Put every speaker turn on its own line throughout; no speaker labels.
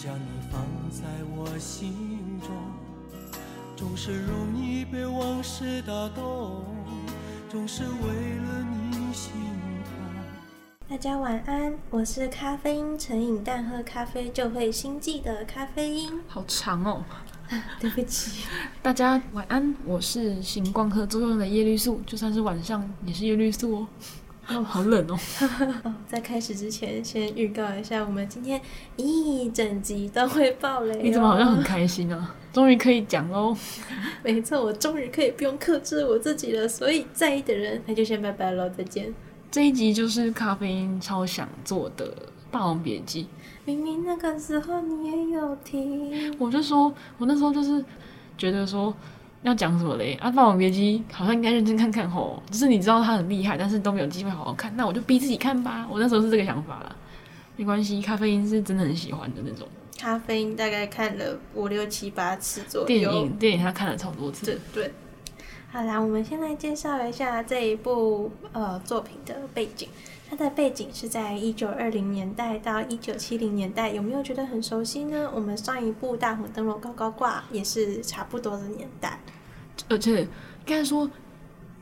将你放在我心中，总是容易被往事打动，总是为了你心痛。
大家晚安，我是咖啡因成瘾，但喝咖啡就会心悸的咖啡因。
好长哦，
对不起。
大家晚安，我是行光合作用的叶绿素，就算是晚上也是叶绿素哦。哦，好冷哦！
哦，在开始之前，先预告一下，我们今天一整集都会爆雷哦。
你怎么好像很开心啊？终于可以讲喽！
没错，我终于可以不用克制我自己了。所以在意的人，那就先拜拜喽，再见。
这一集就是咖啡因超想做的《霸王别姬》。
明明那个时候你也有听，
我就说，我那时候就是觉得说。要讲什么嘞？啊，《霸王别姬》好像应该认真看看吼，只是你知道它很厉害，但是都没有机会好好看，那我就逼自己看吧。我那时候是这个想法啦，没关系，咖啡因是真的很喜欢的那种。
咖啡因大概看了五六七八次左
右。电影电影他看了超多次。
对对。好啦，我们先来介绍一下这一部呃作品的背景。它的背景是在一九二零年代到一九七零年代，有没有觉得很熟悉呢？我们上一部《大红灯笼高高挂》也是差不多的年代，
而且应该说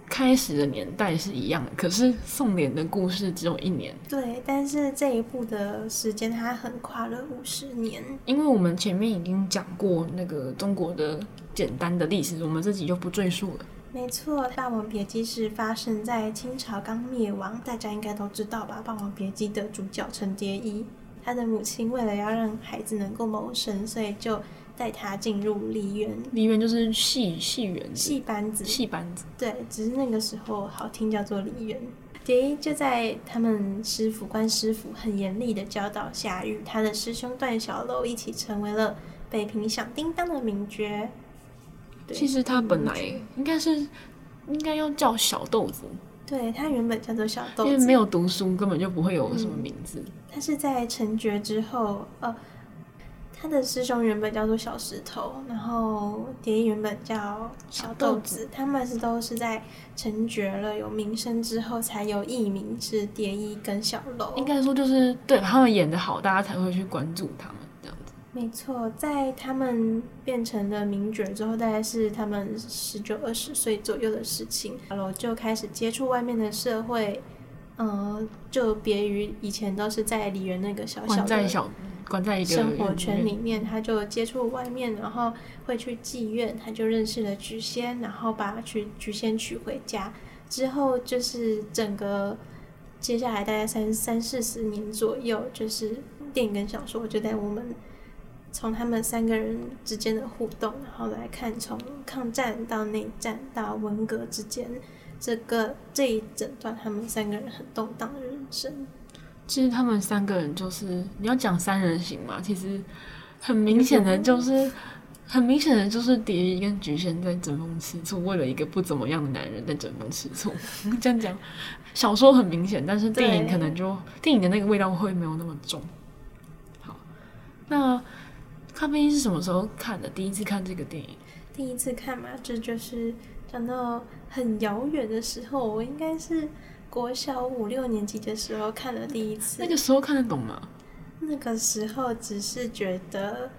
开始的年代是一样的，可是宋濂的故事只有一年。
对，但是这一部的时间它横跨了五十年，
因为我们前面已经讲过那个中国的简单的历史，我们自己就不赘述了。
没错，《霸王别姬》是发生在清朝刚灭亡，大家应该都知道吧？《霸王别姬》的主角程蝶衣，他的母亲为了要让孩子能够谋生，所以就带他进入梨园。
梨园就是戏戏园，
戏班子，
戏班子。
对，只是那个时候好听叫做梨园。蝶衣就在他们师傅关师傅很严厉的教导下，与他的师兄段小楼一起成为了北平响叮当的名角。
其实他本来应该是应该要叫小豆子，
对，他原本叫做小豆子，
因为没有读书，根本就不会有什么名字。嗯、
他是在成角之后，呃，他的师兄原本叫做小石头，然后蝶衣原本叫小豆子，他们是都是在成角了有名声之后才有艺名是蝶衣跟小楼。
应该说就是对他们演的好，大家才会去关注他们。
没错，在他们变成了名角之后，大概是他们十九二十岁左右的事情，然后就开始接触外面的社会，嗯、呃，就别于以前都是在梨园那个小小的小关在一个生活圈里面，他就接触外面，然后会去妓院，他就认识了菊仙，然后把菊菊仙娶回家，之后就是整个接下来大概三三四十年左右，就是电影跟小说就在我们。从他们三个人之间的互动，然后来看从抗战到内战到文革之间，这个这一整段他们三个人很动荡的人生。
其实他们三个人就是你要讲三人行嘛，其实很明显的就是很明显的就是蝶衣跟菊仙在争风吃醋，为了一个不怎么样的男人在争风吃醋。这样讲，小说很明显，但是电影可能就电影的那个味道会没有那么重。好，那。咖啡因是什么时候看的？第一次看这个电影？
第一次看嘛，这就是讲到很遥远的时候，我应该是国小五六年级的时候看的第一次。
那个时候看得懂吗？
那个时候只是觉得。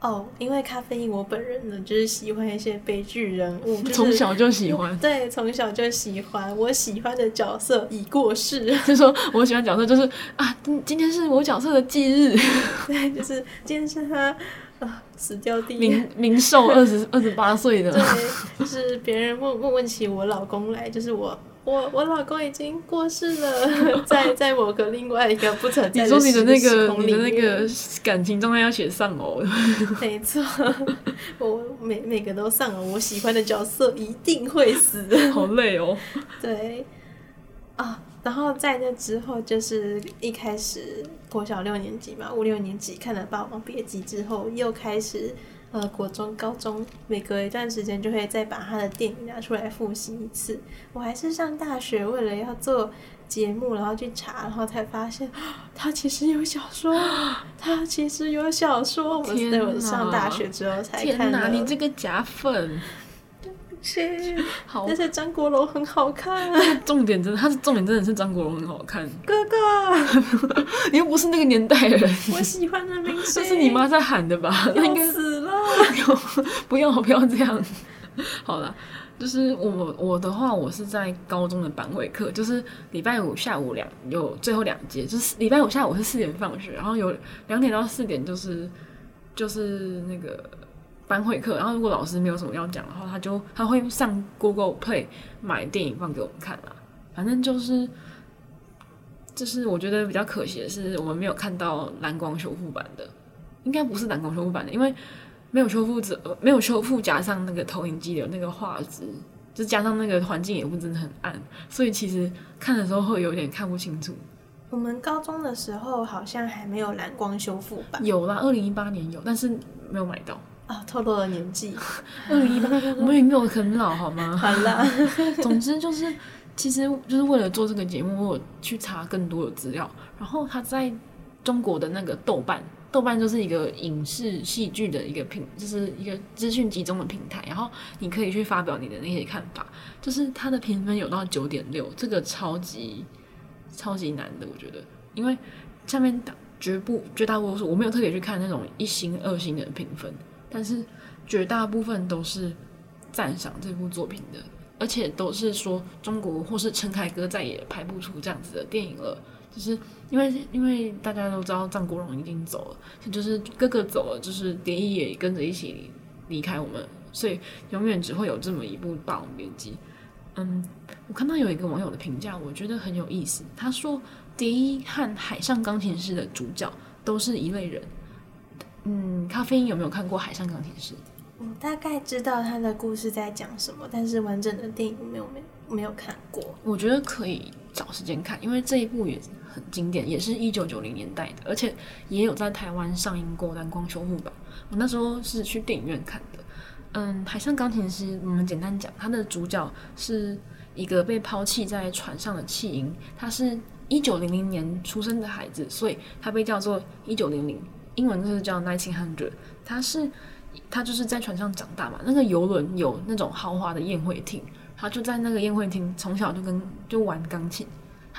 哦，因为咖啡因，我本人呢就是喜欢一些悲剧人物，从、
就是、小就喜欢。
对，从小就喜欢。我喜欢的角色已过世，
就是说我喜欢角色就是啊，今今天是我角色的忌日。
对，就是今天是他啊死掉第一
冥冥寿二十二十八岁的。
对，就是别人问问问起我老公来，就是我。我我老公已经过世了，在 在某个另外一个不存在。你说你的那个
你的那个感情状态要写丧偶？
没错，我每每个都丧偶。我喜欢的角色一定会死。
好累哦。
对啊，然后在那之后，就是一开始国小六年级嘛，五六年级看了《霸王别姬》之后，又开始。呃，国中、高中，每隔一段时间就会再把他的电影拿出来复习一次。我还是上大学，为了要做节目，然后去查，然后才发现他其实有小说，他其实有小说。我是在我上大学之后才看的。
天哪，你这个假粉！
星。
好，
但是张国荣很好看。
啊重点真的，他是重点真的是张国荣很好看。
哥哥，
你又不是那个年代人。
我喜欢的明星。
这是你妈在喊的吧？
要死了！
不要不要这样。好了。就是我我的话，我是在高中的班会课，就是礼拜五下午两有最后两节，就是礼拜五下午是四点放学，然后有两点到四点就是就是那个班会课，然后如果老师没有什么要讲的话，他就他会上 Google Play 买电影放给我们看啦。反正就是就是我觉得比较可惜的是，我们没有看到蓝光修复版的，应该不是蓝光修复版的，因为。没有修复者，没有修复，加上那个投影机的那个画质，就加上那个环境也不真的很暗，所以其实看的时候会有点看不清楚。
我们高中的时候好像还没有蓝光修复版，
有啦，二零一八年有，但是没有买到。
啊、哦，透露了年纪，
二零一八，我们也没有很老，好吗？
好啦，
总之就是，其实就是为了做这个节目，我有去查更多的资料，然后他在中国的那个豆瓣。豆瓣就是一个影视戏剧的一个平，就是一个资讯集中的平台，然后你可以去发表你的那些看法。就是它的评分有到九点六，这个超级超级难的，我觉得，因为下面绝不绝大多数我没有特别去看那种一星二星的评分，但是绝大部分都是赞赏这部作品的，而且都是说中国或是陈凯歌再也拍不出这样子的电影了。就是因为因为大家都知道张国荣已经走了，就是哥哥走了，就是蝶衣也跟着一起离开我们，所以永远只会有这么一部《霸王别姬》。嗯，我看到有一个网友的评价，我觉得很有意思。他说，蝶衣和海上钢琴师的主角都是一类人。嗯，咖啡因有没有看过《海上钢琴师》？
我大概知道他的故事在讲什么，但是完整的电影没有没没有看过。
我觉得可以找时间看，因为这一部也很经典，也是一九九零年代的，而且也有在台湾上映过蓝光修复版。我那时候是去电影院看的。嗯，海上钢琴师，我们简单讲，他的主角是一个被抛弃在船上的弃婴，他是一九零零年出生的孩子，所以他被叫做一九零零，英文就是叫 nineteen hundred。他是。他就是在船上长大嘛，那个游轮有那种豪华的宴会厅，他就在那个宴会厅从小就跟就玩钢琴，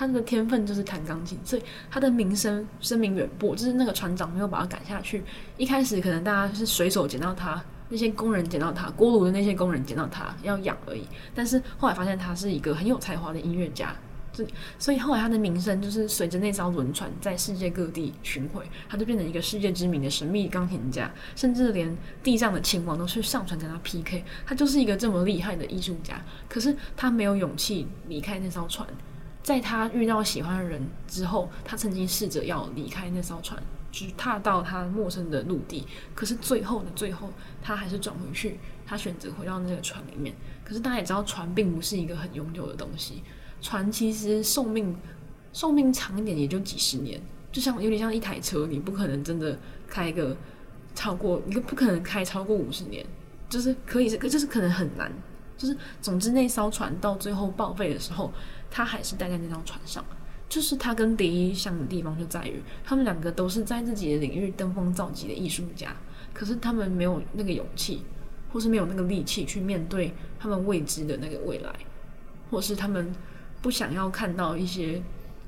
他的天分就是弹钢琴，所以他的名声声名远播，就是那个船长没有把他赶下去。一开始可能大家是随手捡到他，那些工人捡到他，锅炉的那些工人捡到他要养而已，但是后来发现他是一个很有才华的音乐家。所以后来他的名声就是随着那艘轮船在世界各地巡回，他就变成一个世界知名的神秘钢琴家，甚至连地上的亲王都去上船跟他 PK。他就是一个这么厉害的艺术家，可是他没有勇气离开那艘船。在他遇到喜欢的人之后，他曾经试着要离开那艘船，去踏到他陌生的陆地，可是最后的最后，他还是转回去，他选择回到那个船里面。可是大家也知道，船并不是一个很永久的东西。船其实寿命寿命长一点也就几十年，就像有点像一台车，你不可能真的开一个超过，你不可能开超过五十年，就是可以是，就是可能很难，就是总之那艘船到最后报废的时候，他还是待在那艘船上。就是他跟蝶衣像的地方就在于，他们两个都是在自己的领域登峰造极的艺术家，可是他们没有那个勇气，或是没有那个力气去面对他们未知的那个未来，或是他们。不想要看到一些，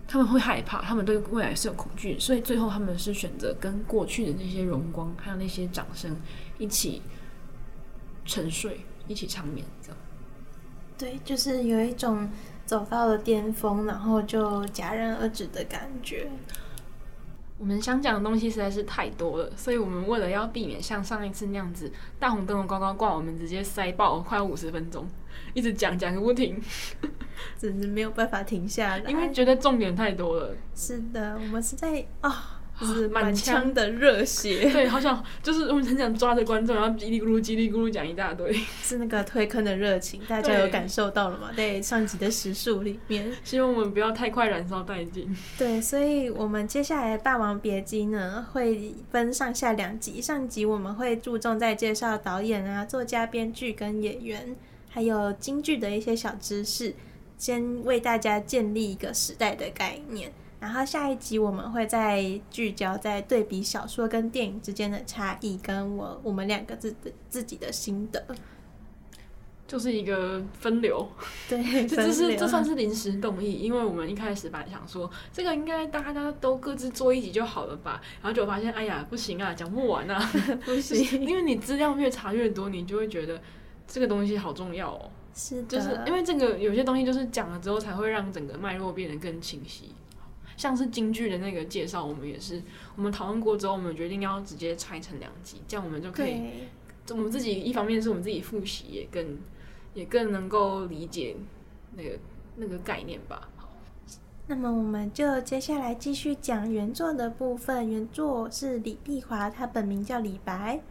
他们会害怕，他们对未来是有恐惧，所以最后他们是选择跟过去的那些荣光，还有那些掌声一起沉睡，一起长眠，这样。
对，就是有一种走到了巅峰，然后就戛然而止的感觉。
我们想讲的东西实在是太多了，所以我们为了要避免像上一次那样子大红灯笼高高挂，我们直接塞爆快五十分钟，一直讲讲个不停，
真是没有办法停下来，
因为觉得重点太多了。
是的，我们是在啊。哦就是满腔的热血，
对，好像就是我们很想抓着观众，然后叽里咕噜、叽里咕噜讲一大堆，
是那个推坑的热情，大家有感受到了吗？在上集的时数里面，
希望我们不要太快燃烧殆尽。
对，所以我们接下来《霸王别姬》呢会分上下两集，上集我们会注重在介绍导演啊、作家、编剧跟演员，还有京剧的一些小知识，先为大家建立一个时代的概念。然后下一集我们会再聚焦在对比小说跟电影之间的差异，跟我我们两个自自己的心得。
就是一个分流，
对，
这是这算是临时动议，因为我们一开始本来想说这个应该大家都各自做一集就好了吧，然后就发现哎呀不行啊，讲不完啊，
不行，
因为你资料越查越多，你就会觉得这个东西好重要哦，
是的，
就是因为这个有些东西就是讲了之后才会让整个脉络变得更清晰，像是京剧的那个介绍，我们也是我们讨论过之后，我们决定要直接拆成两集，这样我们就可以，我们自己一方面是我们自己复习也更。也更能够理解那个那个概念吧。好，
那么我们就接下来继续讲原作的部分。原作是李碧华，他本名叫李白，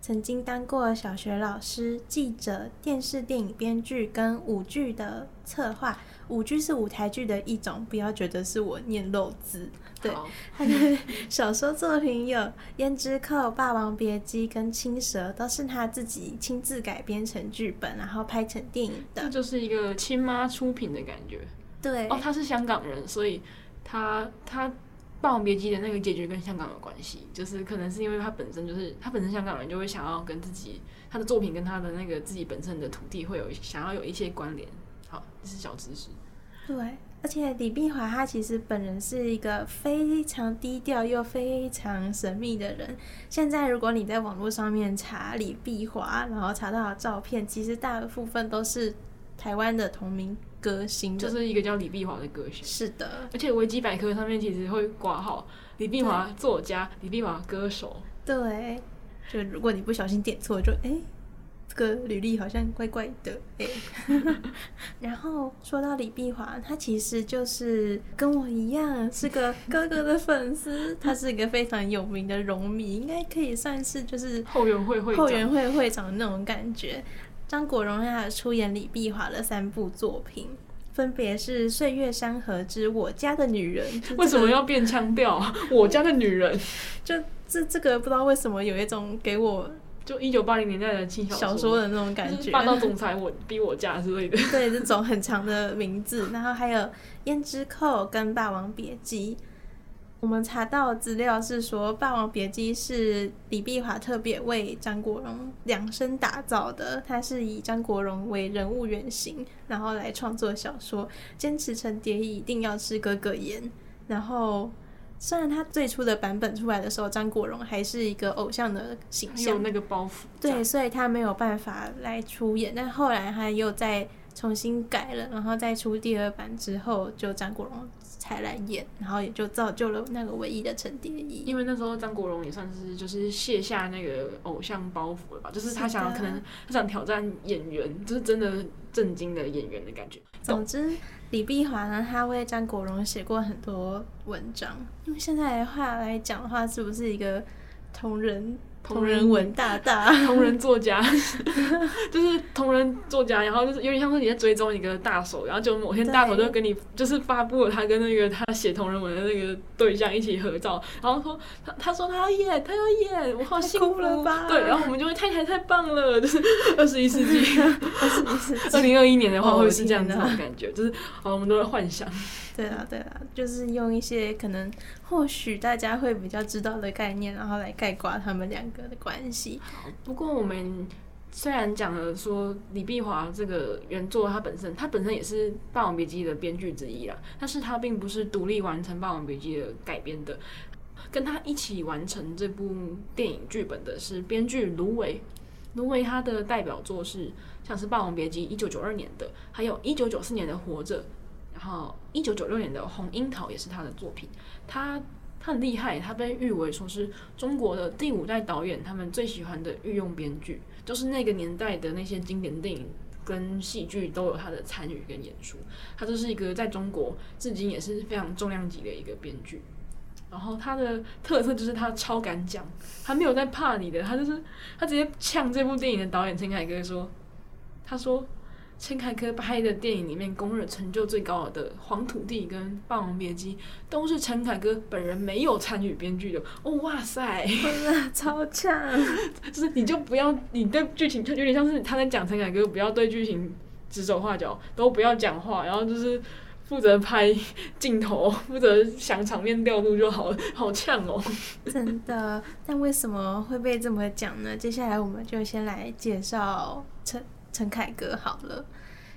曾经当过小学老师、记者、电视电影编剧跟舞剧的策划。舞剧是舞台剧的一种，不要觉得是我念漏字。对，他的 小说作品有《胭脂扣》《霸王别姬》跟《青蛇》，都是他自己亲自改编成剧本，然后拍成电影的。
这就是一个亲妈出品的感觉。
对，
哦，他是香港人，所以他他《霸王别姬》的那个结局跟香港有关系，就是可能是因为他本身就是他本身香港人，就会想要跟自己他的作品跟他的那个自己本身的土地会有想要有一些关联。好，这是小知识。
对。而且李碧华他其实本人是一个非常低调又非常神秘的人。现在如果你在网络上面查李碧华，然后查到的照片，其实大部分都是台湾的同名歌星，
就是一个叫李碧华的歌星。
是的，
而且维基百科上面其实会挂号李碧华作家、李碧华歌手。
对，就如果你不小心点错，就哎。欸这个履历好像怪怪的哎，然后说到李碧华，他其实就是跟我一样是个哥哥的粉丝，他是一个非常有名的荣迷，应该可以算是就是
后援会会
后援会会长的那种感觉。张国荣他出演李碧华的三部作品，分别是《岁月山河之我家的女人》，
为什么要变腔调？我家的女人，
就这 这个不知道为什么有一种给我。
就一九八零年代的轻小说
的那种感觉，
霸道总裁我逼我嫁之类的。
对，这种很长的名字，然后还有《胭脂扣》跟《霸王别姬》。我们查到资料是说，《霸王别姬》是李碧华特别为张国荣量身打造的，他是以张国荣为人物原型，然后来创作小说，坚持陈蝶衣一定要吃哥哥演，然后。虽然他最初的版本出来的时候，张国荣还是一个偶像的形象，
有那个包袱，
对，所以他没有办法来出演。但后来他又再重新改了，然后再出第二版之后，就张国荣才来演，然后也就造就了那个唯一的陈蝶衣。
因为那时候张国荣也算是就是卸下那个偶像包袱了吧，就是他想可能他想挑战演员，就是真的正经的演员的感觉。
总之。李碧华呢，他为张国荣写过很多文章。用现在的话来讲的话，是不是一个同人？同人文大大，
同人作家，就是同人作家，然后就是有点像是你在追踪一个大手，然后就某天大手就跟你就是发布了他跟那个他写同人文的那个对象一起合照，然后说他他说他要演，他要演，我好幸福了吧？对，然后我们就会太太太棒了，就是二十一世纪，二十一世纪，二零二一年的话会是这样子的感觉，就是好，我们都在幻想。
对啊，对啊，就是用一些可能或许大家会比较知道的概念，然后来概括他们两个的关系。
不过我们虽然讲了说李碧华这个原作，他本身他本身也是《霸王别姬》的编剧之一啦，但是他并不是独立完成《霸王别姬》的改编的，跟他一起完成这部电影剧本的是编剧芦苇。芦苇他的代表作是像是《霸王别姬》一九九二年的，还有一九九四年的《活着》。然后，一九九六年的《红樱桃》也是他的作品。他他很厉害，他被誉为说是中国的第五代导演，他们最喜欢的御用编剧，就是那个年代的那些经典电影跟戏剧都有他的参与跟演出。他就是一个在中国至今也是非常重量级的一个编剧。然后他的特色就是他超敢讲，他没有在怕你的，他就是他直接呛这部电影的导演陈凯歌说，他说。陈凯歌拍的电影里面，公认成就最高的《黄土地》跟《霸王别姬》，都是陈凯歌本人没有参与编剧的。哦，哇塞，
真的超强！
就是你就不要，你对剧情就有点像是他在讲陈凯歌，不要对剧情指手画脚，都不要讲话，然后就是负责拍镜头，负责想场面调度就好了，好呛哦！
真的，但为什么会被这么讲呢？接下来我们就先来介绍陈。陈凯歌好了。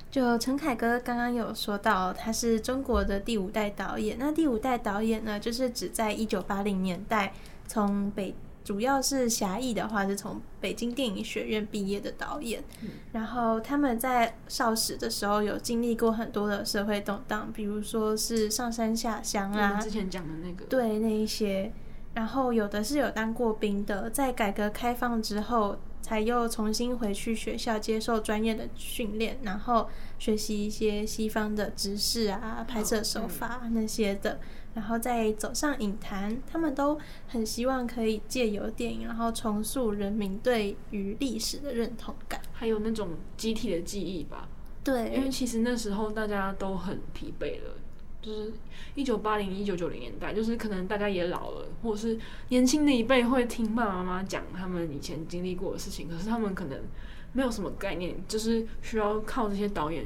就陈凯歌刚刚有说到，他是中国的第五代导演。那第五代导演呢，就是指在一九八零年代从北，主要是狭义的话，是从北京电影学院毕业的导演。嗯、然后他们在少时的时候有经历过很多的社会动荡，比如说是上山下乡啊，
之前讲的那个，
对那一些。然后有的是有当过兵的，在改革开放之后，才又重新回去学校接受专业的训练，然后学习一些西方的知识啊、拍摄手法那些的，然后再走上影坛。他们都很希望可以借由电影，然后重塑人民对于历史的认同感，
还有那种集体的记忆吧。
对，
因为其实那时候大家都很疲惫了。就是一九八零、一九九零年代，就是可能大家也老了，或者是年轻的一辈会听爸爸妈妈讲他们以前经历过的事情，可是他们可能没有什么概念，就是需要靠这些导演，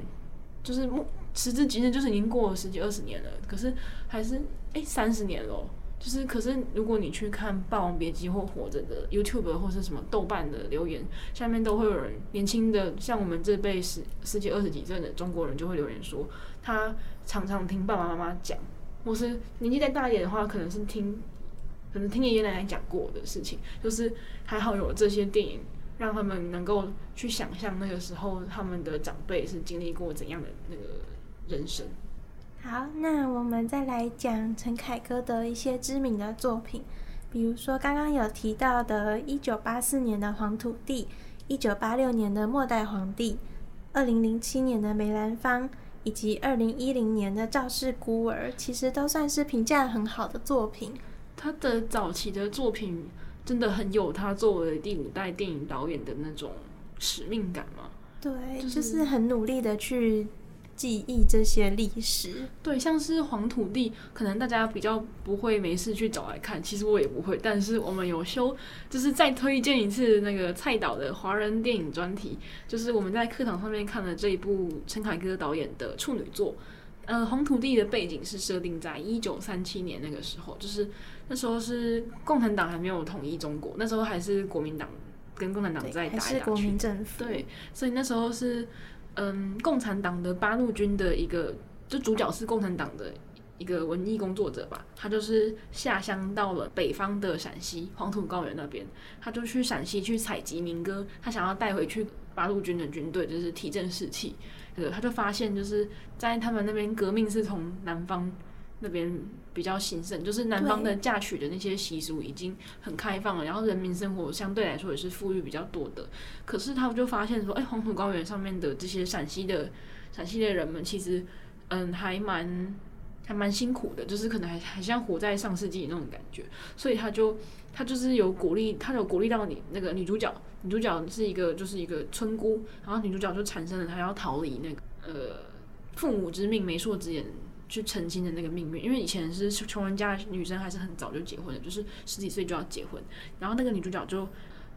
就是目时至今日，就是已经过了十几二十年了，可是还是哎三十年咯。就是，可是如果你去看《霸王别姬》或《活着》的 YouTube 或是什么豆瓣的留言，下面都会有人年轻的，像我们这辈十十几二十几岁的中国人就会留言说，他常常听爸爸妈妈讲，或是年纪再大一点的话，可能是听，可能听爷爷奶奶讲过的事情，就是还好有这些电影，让他们能够去想象那个时候他们的长辈是经历过怎样的那个人生。
好，那我们再来讲陈凯歌的一些知名的作品，比如说刚刚有提到的1984年的《黄土地》，1986年的《末代皇帝》，2007年的《梅兰芳》，以及二零一零年的《赵氏孤儿》，其实都算是评价很好的作品。
他的早期的作品真的很有他作为第五代电影导演的那种使命感吗？
对，就是、就是很努力的去。记忆这些历史，
对，像是黄土地，可能大家比较不会没事去找来看，其实我也不会。但是我们有修，就是再推荐一次那个蔡导的华人电影专题，就是我们在课堂上面看了这一部陈凯歌导演的处女作。呃，红土地的背景是设定在一九三七年那个时候，就是那时候是共产党还没有统一中国，那时候还是国民党跟共产党在打来打去，
国民政府。
对，所以那时候是。嗯，共产党的八路军的一个，就主角是共产党的一个文艺工作者吧，他就是下乡到了北方的陕西黄土高原那边，他就去陕西去采集民歌，他想要带回去八路军的军队，就是提振士气。呃，他就发现就是在他们那边革命是从南方。那边比较兴盛，就是南方的嫁娶的那些习俗已经很开放了，然后人民生活相对来说也是富裕比较多的。可是他们就发现说，哎，黄土高原上面的这些陕西的陕西的人们，其实嗯还蛮还蛮辛苦的，就是可能还还像活在上世纪那种感觉。所以他就他就是有鼓励，他有鼓励到你那个女主角，女主角是一个就是一个村姑，然后女主角就产生了她要逃离那个呃父母之命媒妁之言。去成亲的那个命运，因为以前是穷人家的女生还是很早就结婚的，就是十几岁就要结婚。然后那个女主角就，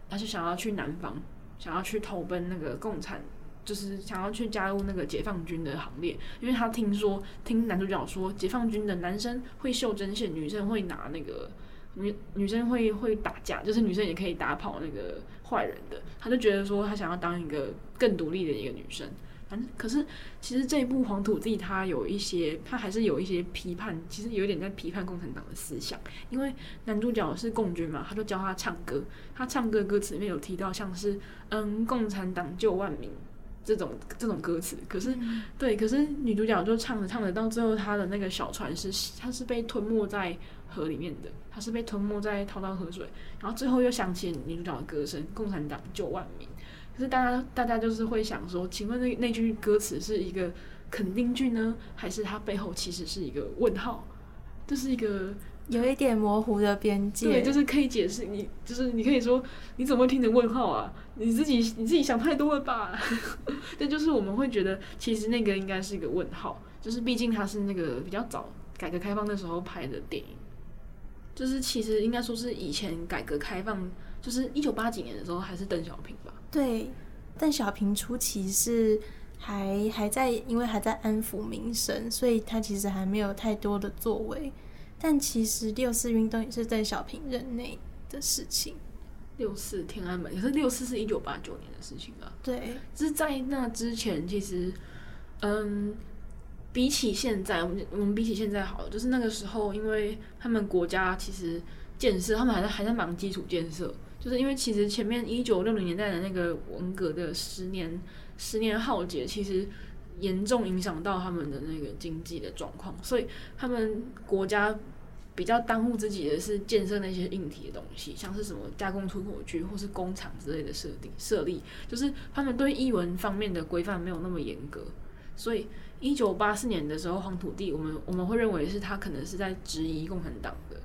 她是想要去南方，想要去投奔那个共产，就是想要去加入那个解放军的行列。因为她听说，听男主角说，解放军的男生会绣针线，女生会拿那个女女生会会打架，就是女生也可以打跑那个坏人的。她就觉得说，她想要当一个更独立的一个女生。反正可是，其实这一部《黄土地》它有一些，它还是有一些批判，其实有点在批判共产党的思想。因为男主角是共军嘛，他就教他唱歌，他唱歌歌词里面有提到像是“嗯，共产党救万民”这种这种歌词。可是，对，可是女主角就唱着唱着，到最后她的那个小船是，她是被吞没在河里面的，她是被吞没在滔滔河水，然后最后又响起女主角的歌声：“共产党救万民。”可是大家，大家就是会想说，请问那那句歌词是一个肯定句呢，还是它背后其实是一个问号？这、就是一个
有一点模糊的边界。
对，就是可以解释你，就是你可以说你怎么会听成问号啊？你自己你自己想太多了吧？这就是我们会觉得，其实那个应该是一个问号，就是毕竟它是那个比较早改革开放的时候拍的电影，就是其实应该说是以前改革开放，就是一九八几年的时候还是邓小平吧。
对，邓小平初期是还还在，因为还在安抚民生，所以他其实还没有太多的作为。但其实六四运动也是邓小平任内的事情。
六四天安门，可是六四是一九八九年的事情啊。
对，
就是在那之前，其实，嗯，比起现在，我们我们比起现在好了，就是那个时候，因为他们国家其实建设，他们还在还在忙基础建设，就是因为其实前面一九六零年代的那个文革的十年十年浩劫，其实严重影响到他们的那个经济的状况，所以他们国家。比较耽误自己的是建设那些硬体的东西，像是什么加工出口区或是工厂之类的设定设立，就是他们对译文方面的规范没有那么严格。所以一九八四年的时候，黄土地，我们我们会认为是他可能是在质疑共产党的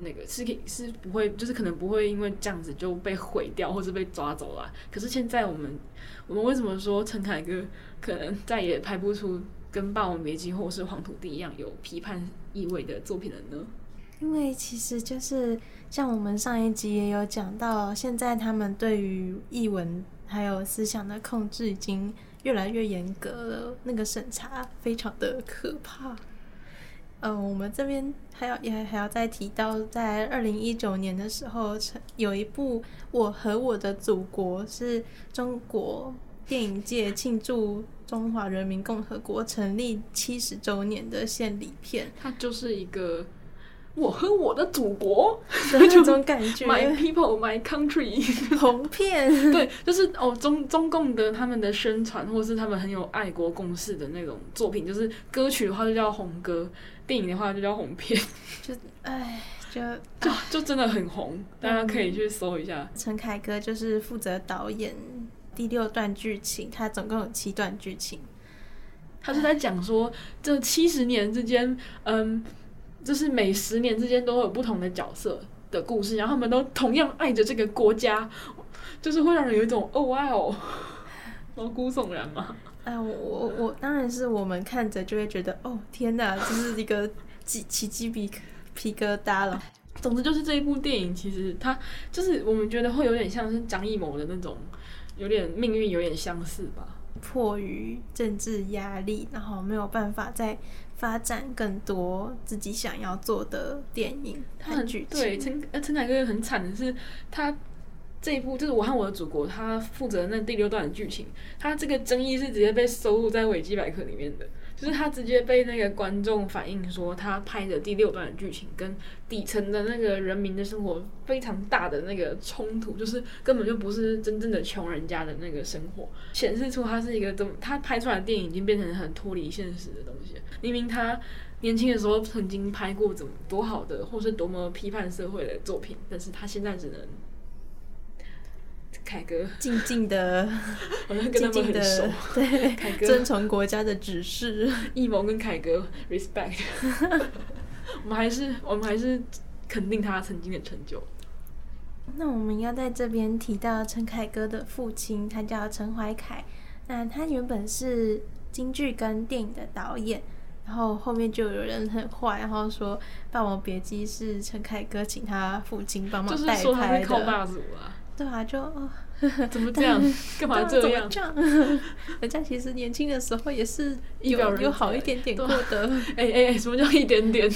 那个是是不会，就是可能不会因为这样子就被毁掉或是被抓走了。可是现在我们我们为什么说陈凯歌可能再也拍不出跟《霸王别姬》或是《黄土地》一样有批判意味的作品了呢？
因为其实就是像我们上一集也有讲到，现在他们对于译文还有思想的控制已经越来越严格了，那个审查非常的可怕。嗯、呃，我们这边还要也还要再提到，在二零一九年的时候，有一部《我和我的祖国》是中国电影界庆祝中华人民共和国成立七十周年的献礼片，
它就是一个。我和我的祖国，
有这种感觉。
My people, my country。
红片，
对，就是哦，中中共的他们的宣传，或是他们很有爱国共识的那种作品，就是歌曲的话就叫红歌，电影的话就叫红片。
就哎，就
就就真的很红，大家可以去搜一下。
陈凯歌就是负责导演第六段剧情，他总共有七段剧情。
他是在讲说这七十年之间，嗯。就是每十年之间都会有不同的角色的故事，然后他们都同样爱着这个国家，就是会让人有一种哦哇哦，毛骨悚然嘛。
哎、呃，我我我当然是我们看着就会觉得哦天哪，这是一个起起鸡皮皮疙瘩了。
总之就是这一部电影，其实它就是我们觉得会有点像是张艺谋的那种，有点命运有点相似吧。
迫于政治压力，然后没有办法再发展更多自己想要做的电影和剧情。
对，陈呃陈凯歌很惨的是，他这一部就是《我和我的祖国》，他负责那第六段的剧情，他这个争议是直接被收录在维基百科里面的。就是他直接被那个观众反映说，他拍的第六段的剧情跟底层的那个人民的生活非常大的那个冲突，就是根本就不是真正的穷人家的那个生活，显示出他是一个怎么他拍出来的电影已经变成很脱离现实的东西。明明他年轻的时候曾经拍过怎么多好的，或是多么批判社会的作品，但是他现在只能。凯哥
静静的，静静的，对，凯哥遵从国家的指示。
艺谋跟凯哥，respect。我们还是，我们还是肯定他曾经的成就。
那我们要在这边提到陈凯歌的父亲，他叫陈怀凯。那他原本是京剧跟电影的导演，然后后面就有人很坏，然后说《霸王别姬》是陈凯歌请他父亲帮忙代拍的。就是说他是
靠霸主啊。
对啊，就
怎么这样？干嘛这样？
这样？人家其实年轻的时候也是有有好一点点过的。
哎哎哎，什么叫一点点？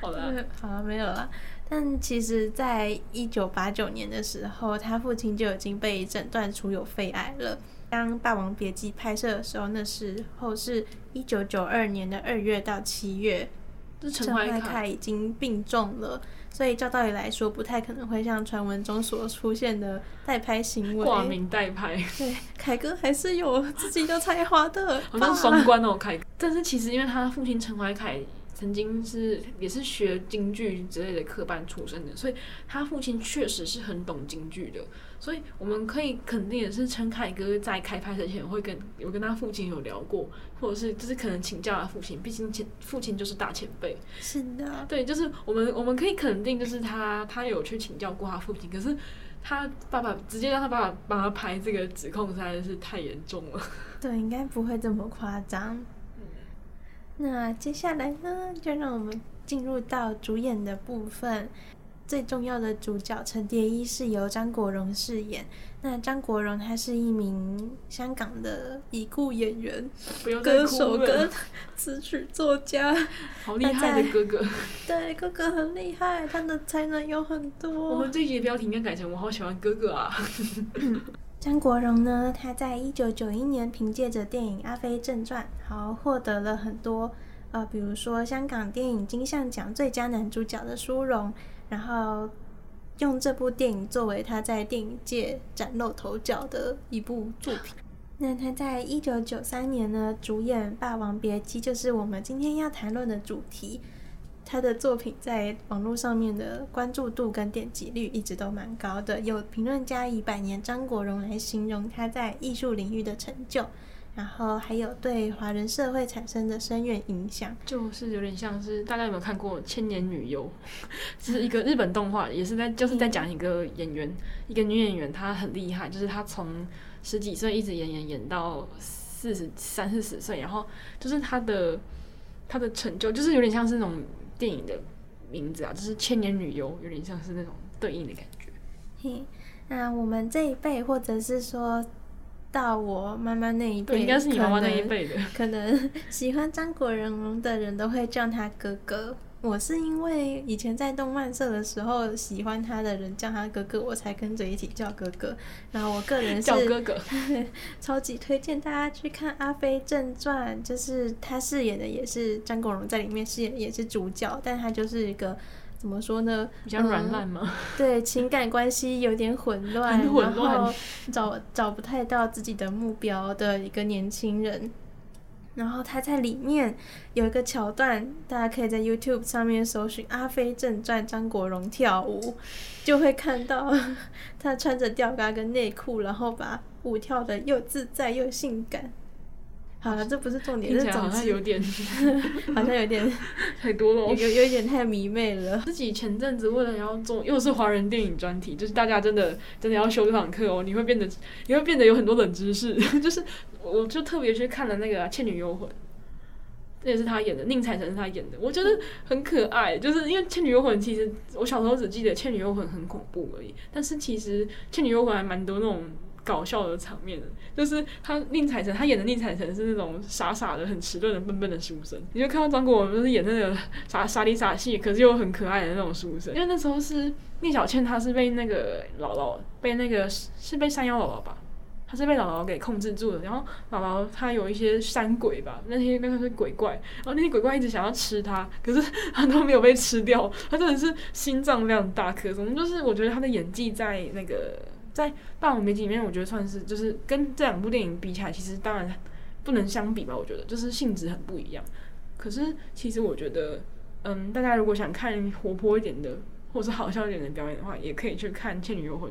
好了啦，
好了，没有了。但其实，在一九八九年的时候，他父亲就已经被诊断出有肺癌了。当《霸王别姬》拍摄的时候，那时候是一九九二年的二月到七月，陈怀凯已经病重了。所以照道理来说，不太可能会像传闻中所出现的代拍行为。
挂名代拍。
对，凯哥还是有自己的才华的。
好像双关哦，凯。但是其实因为他父亲陈怀凯。曾经是也是学京剧之类的科班出身的，所以他父亲确实是很懂京剧的。所以我们可以肯定的是，陈凯歌在开拍之前会跟有跟他父亲有聊过，或者是就是可能请教他父亲，毕竟前父亲就是大前辈。
是的，
对，就是我们我们可以肯定，就是他他有去请教过他父亲，可是他爸爸直接让他爸爸帮他拍这个指控实在是太严重了。
对，应该不会这么夸张。那接下来呢，就让我们进入到主演的部分。最重要的主角陈蝶衣是由张国荣饰演。那张国荣他是一名香港的已故演员、歌手跟词曲作家，
好厉害的哥哥。
对，哥哥很厉害，他的才能有很多。
我们这一集的标题应该改成“我好喜欢哥哥啊”。
张国荣呢，他在一九九一年凭借着电影《阿飞正传》，好获得了很多呃，比如说香港电影金像奖最佳男主角的殊荣，然后。用这部电影作为他在电影界崭露头角的一部作品。那他在一九九三年呢，主演《霸王别姬》，就是我们今天要谈论的主题。他的作品在网络上面的关注度跟点击率一直都蛮高的，有评论家以“百年张国荣”来形容他在艺术领域的成就。然后还有对华人社会产生的深远影响，
就是有点像是大家有没有看过《千年女优》？是一个日本动画，也是在就是在讲一个演员，一个女演员，她很厉害，就是她从十几岁一直演演演到四十三四十岁，然后就是她的她的成就，就是有点像是那种电影的名字啊，就是《千年女优》，有点像是那种对应的感觉。
嘿，那我们这一辈，或者是说。到我妈妈那一辈，
应该是你妈妈那一辈的。
可能喜欢张国荣的人都会叫他哥哥。我是因为以前在动漫社的时候，喜欢他的人叫他哥哥，我才跟着一起叫哥哥。然后我个人是
叫哥哥，
超级推荐大家去看《阿飞正传》，就是他饰演的也是张国荣在里面饰演也是主角，但他就是一个。怎么说呢？
比较软烂吗？
嗯？对，情感关系有点混乱，然后找找不太到自己的目标的一个年轻人。然后他在里面有一个桥段，大家可以在 YouTube 上面搜寻《阿飞正传》张国荣跳舞，就会看到 他穿着吊嘎跟内裤，然后把舞跳的又自在又性感。好了，这不是重点，是
好像有点，
好像有点
太多了，
有有一点太迷妹了。
自己前阵子为了要做，又是华人电影专题，就是大家真的真的要修这堂课哦，你会变得你会变得有很多冷知识。就是我就特别去看了那个《倩女幽魂》，这也是他演的，宁采臣是他演的，我觉得很可爱。就是因为《倩女幽魂》其实我小时候只记得《倩女幽魂》很恐怖而已，但是其实《倩女幽魂》还蛮多那种。搞笑的场面，就是他宁采臣，他演的宁采臣是那种傻傻的、很迟钝的、笨笨的书生。你就看到张国荣就是演那个傻傻里傻气，可是又很可爱的那种书生。因为那时候是聂小倩，她是被那个姥姥，被那个是被山妖姥姥吧，她是被姥姥给控制住的。然后姥姥她有一些山鬼吧，那些那个是鬼怪，然后那些鬼怪一直想要吃她，可是她都没有被吃掉。她真的是心脏量大颗，总之就是我觉得她的演技在那个。在《霸王别姬》里面，我觉得算是就是跟这两部电影比起来，其实当然不能相比吧。我觉得就是性质很不一样。可是其实我觉得，嗯，大家如果想看活泼一点的，或者是好笑一点的表演的话，也可以去看《倩女幽魂》。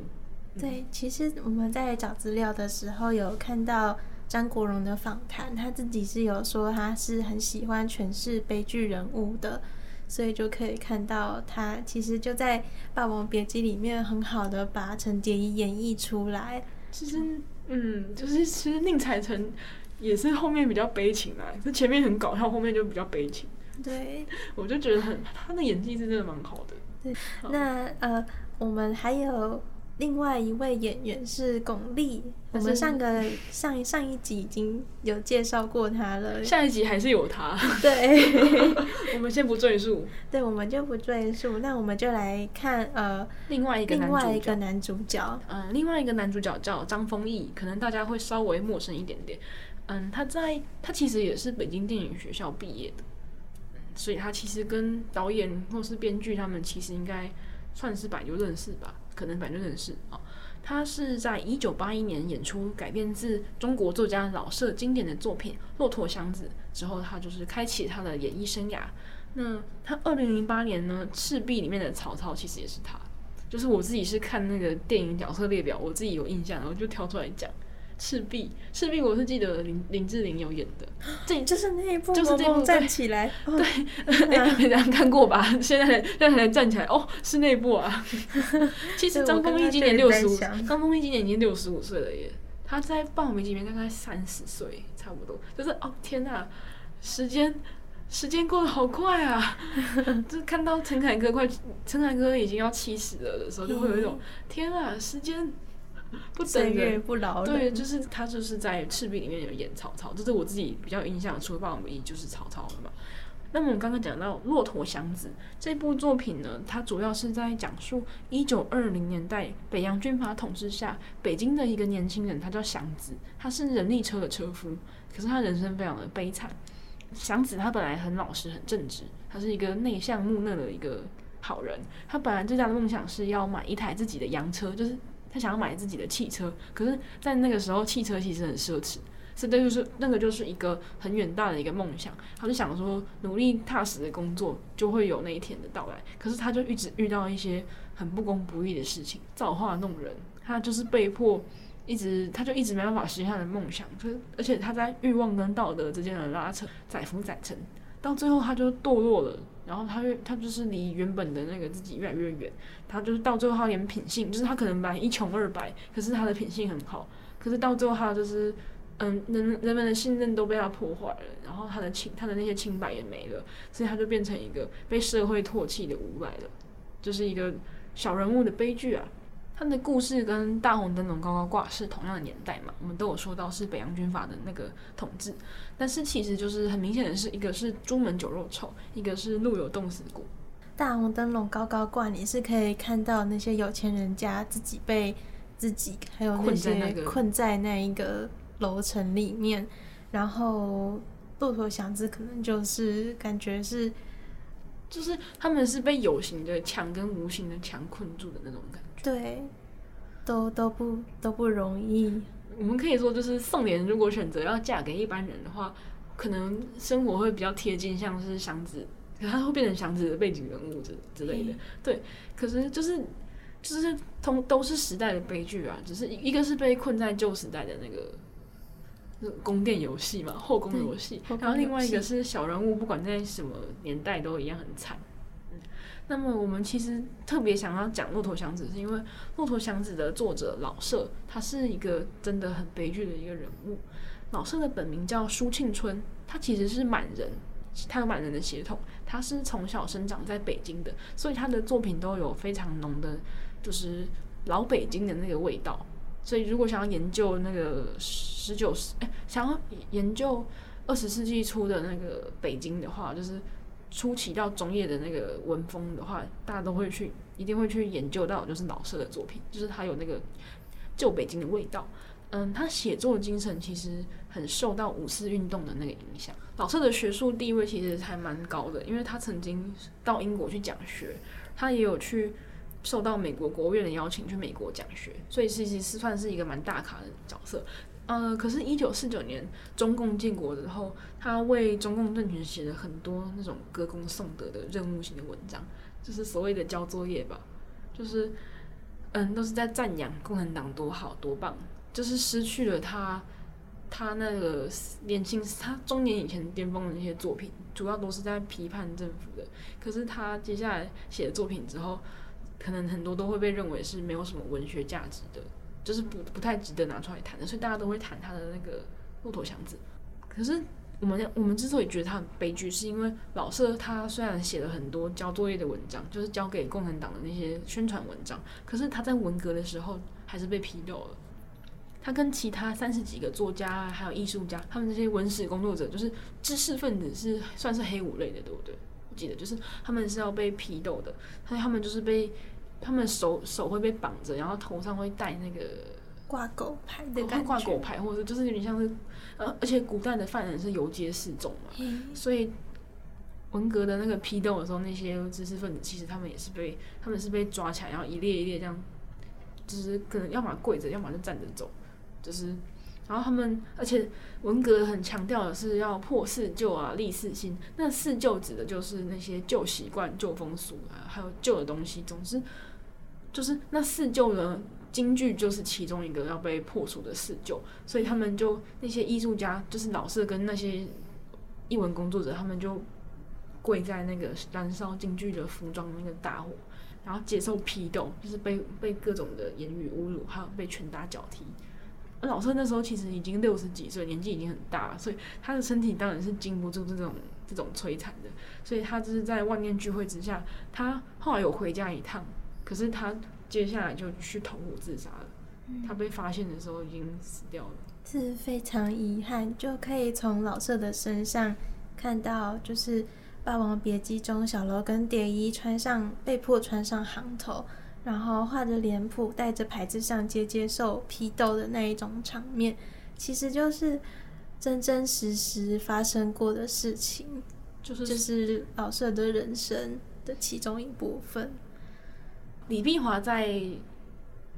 对，其实我们在找资料的时候有看到张国荣的访谈，他自己是有说他是很喜欢诠释悲剧人物的。所以就可以看到，他其实就在《霸王别姬》里面很好的把陈蝶衣演绎出来。
其实，嗯，就是其实宁采臣也是后面比较悲情啊，就前面很搞笑，后面就比较悲情。
对，
我就觉得很他的演技是真的蛮好的。
对，那呃，我们还有。另外一位演员是巩俐，我们上个上一上一集已经有介绍过他了，
下一集还是有他。
对，
我们先不赘述。
对，我们就不赘述。那我们就来看呃另外一个另外一个男主角，
嗯，另外一个男主角叫张丰毅，可能大家会稍微陌生一点点。嗯，他在他其实也是北京电影学校毕业的，所以他其实跟导演或是编剧他们其实应该算是百就认识吧。可能反正认识啊，他是在一九八一年演出改编自中国作家老舍经典的作品《骆驼祥子》之后，他就是开启他的演艺生涯。那他二零零八年呢，《赤壁》里面的曹操其实也是他，就是我自己是看那个电影角色列表，我自己有印象，然后就挑出来讲。赤壁，赤壁，我是记得林林志玲有演的，
这就是那一部，
就是这部
站起来，
对，哎，没人看过吧？现在现在才站起来，哦，是那部啊。其实张丰毅今年六十五，张丰毅今年已经六十五岁了耶。他在《霸王别姬》里面大概三十岁，差不多。就是哦，天呐，时间时间过得好快啊！就看到陈凯歌快，陈凯歌已经要七十了的时候，就会有一种、嗯、天啊，时间 不等人，
不老。
对，就是他就是在赤壁里面有演曹操，这是我自己比较印象，除了《霸王别姬》就是曹操了嘛。那么我们刚刚讲到《骆驼祥子》这部作品呢，它主要是在讲述一九二零年代北洋军阀统治下，北京的一个年轻人，他叫祥子，他是人力车的车夫，可是他人生非常的悲惨。祥子他本来很老实很正直，他是一个内向木讷的一个好人。他本来最大的梦想是要买一台自己的洋车，就是他想要买自己的汽车。可是，在那个时候，汽车其实很奢侈。是，这就是那个，就是一个很远大的一个梦想。他就想说，努力踏实的工作，就会有那一天的到来。可是，他就一直遇到一些很不公不义的事情，造化弄人。他就是被迫，一直他就一直没办法实现他的梦想。可是，而且他在欲望跟道德之间的拉扯，载浮载沉，到最后他就堕落了。然后他越他就是离原本的那个自己越来越远。他就是到最后，他连品性，就是他可能本来一穷二白，可是他的品性很好。可是到最后，他就是。嗯，人人们的信任都被他破坏了，然后他的清他的那些清白也没了，所以他就变成一个被社会唾弃的无赖了，就是一个小人物的悲剧啊。他的故事跟大红灯笼高高挂是同样的年代嘛，我们都有说到是北洋军阀的那个统治，但是其实就是很明显的是一个是朱门酒肉臭，一个是路有冻死骨。
大红灯笼高高挂，你是可以看到那些有钱人家自己被自己还有那些困在那一个。楼层里面，然后骆驼祥子可能就是感觉是，
就是他们是被有形的墙跟无形的墙困住的那种感觉。
对，都都不都不容易。
我们可以说，就是宋濂如果选择要嫁给一般人的话，可能生活会比较贴近，像是祥子，可他会变成祥子的背景人物之之类的。对，可是就是就是通都是时代的悲剧啊，只是一个是被困在旧时代的那个。宫殿游戏嘛，后宫游戏，然后另外一个是小人物，不管在什么年代都一样很惨。那么我们其实特别想要讲《骆驼祥子》，是因为《骆驼祥子》的作者老舍，他是一个真的很悲剧的一个人物。老舍的本名叫舒庆春，他其实是满人，他有满人的血统，他是从小生长在北京的，所以他的作品都有非常浓的，就是老北京的那个味道。所以，如果想要研究那个十九世，哎，想要研究二十世纪初的那个北京的话，就是初期到中叶的那个文风的话，大家都会去，一定会去研究到，就是老舍的作品，就是他有那个旧北京的味道。嗯，他写作精神其实很受到五四运动的那个影响。老舍的学术地位其实还蛮高的，因为他曾经到英国去讲学，他也有去。受到美国国务院的邀请去美国讲学，所以其实是算是一个蛮大咖的角色。呃，可是，一九四九年中共建国之后，他为中共政权写了很多那种歌功颂德的任务型的文章，就是所谓的交作业吧，就是嗯，都是在赞扬共产党多好多棒，就是失去了他他那个年轻他中年以前巅峰的那些作品，主要都是在批判政府的。可是他接下来写的作品之后。可能很多都会被认为是没有什么文学价值的，就是不不太值得拿出来谈的，所以大家都会谈他的那个《骆驼祥子》。可是我们我们之所以觉得他很悲剧，是因为老舍他虽然写了很多交作业的文章，就是交给共产党的那些宣传文章，可是他在文革的时候还是被批斗了。他跟其他三十几个作家还有艺术家，他们这些文史工作者，就是知识分子，是算是黑五类的，对不对？我记得就是他们是要被批斗的，所以他们就是被他们手手会被绑着，然后头上会戴那个
挂狗牌的感觉，
挂狗牌，或者就是有点像是呃，而且古代的犯人是游街示众嘛，嗯、所以文革的那个批斗的时候，那些知识分子其实他们也是被他们是被抓起来，然后一列一列这样，就是可能要么跪着，要么就站着走，就是。然后他们，而且文革很强调的是要破四旧啊，立四新。那四旧指的就是那些旧习惯、旧风俗啊，还有旧的东西。总之，就是那四旧呢，京剧就是其中一个要被破除的四旧。所以他们就那些艺术家，就是老舍跟那些艺文工作者，他们就跪在那个燃烧京剧的服装那个大火，然后接受批斗，就是被被各种的言语侮辱，还有被拳打脚踢。老舍那时候其实已经六十几岁，年纪已经很大了，所以他的身体当然是经不住这种这种摧残的，所以他就是在万念俱灰之下，他后来有回家一趟，可是他接下来就去投湖自杀了。他被发现的时候已经死掉了，
是非常遗憾，就可以从老舍的身上看到，就是《霸王别姬》中小楼跟蝶衣穿上被迫穿上行头，然后画着脸谱，带着牌子上街接受批斗的那一种场面，其实就是真真实实发生过的事情，就是就是老舍的人生的其中一部分。
李碧华在。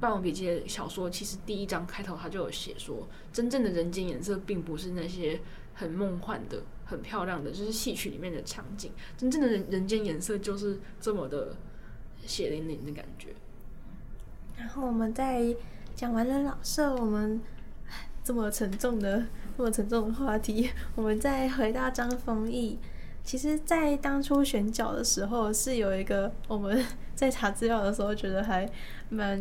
《霸王别姬》的小说其实第一章开头他就有写说，真正的人间颜色并不是那些很梦幻的、很漂亮的，就是戏曲里面的场景。真正的人人间颜色就是这么的血淋淋的感觉。
然后我们再讲完了老舍，我们这么沉重的、这么沉重的话题，我们再回到张丰毅。其实，在当初选角的时候，是有一个我们 在查资料的时候觉得还蛮。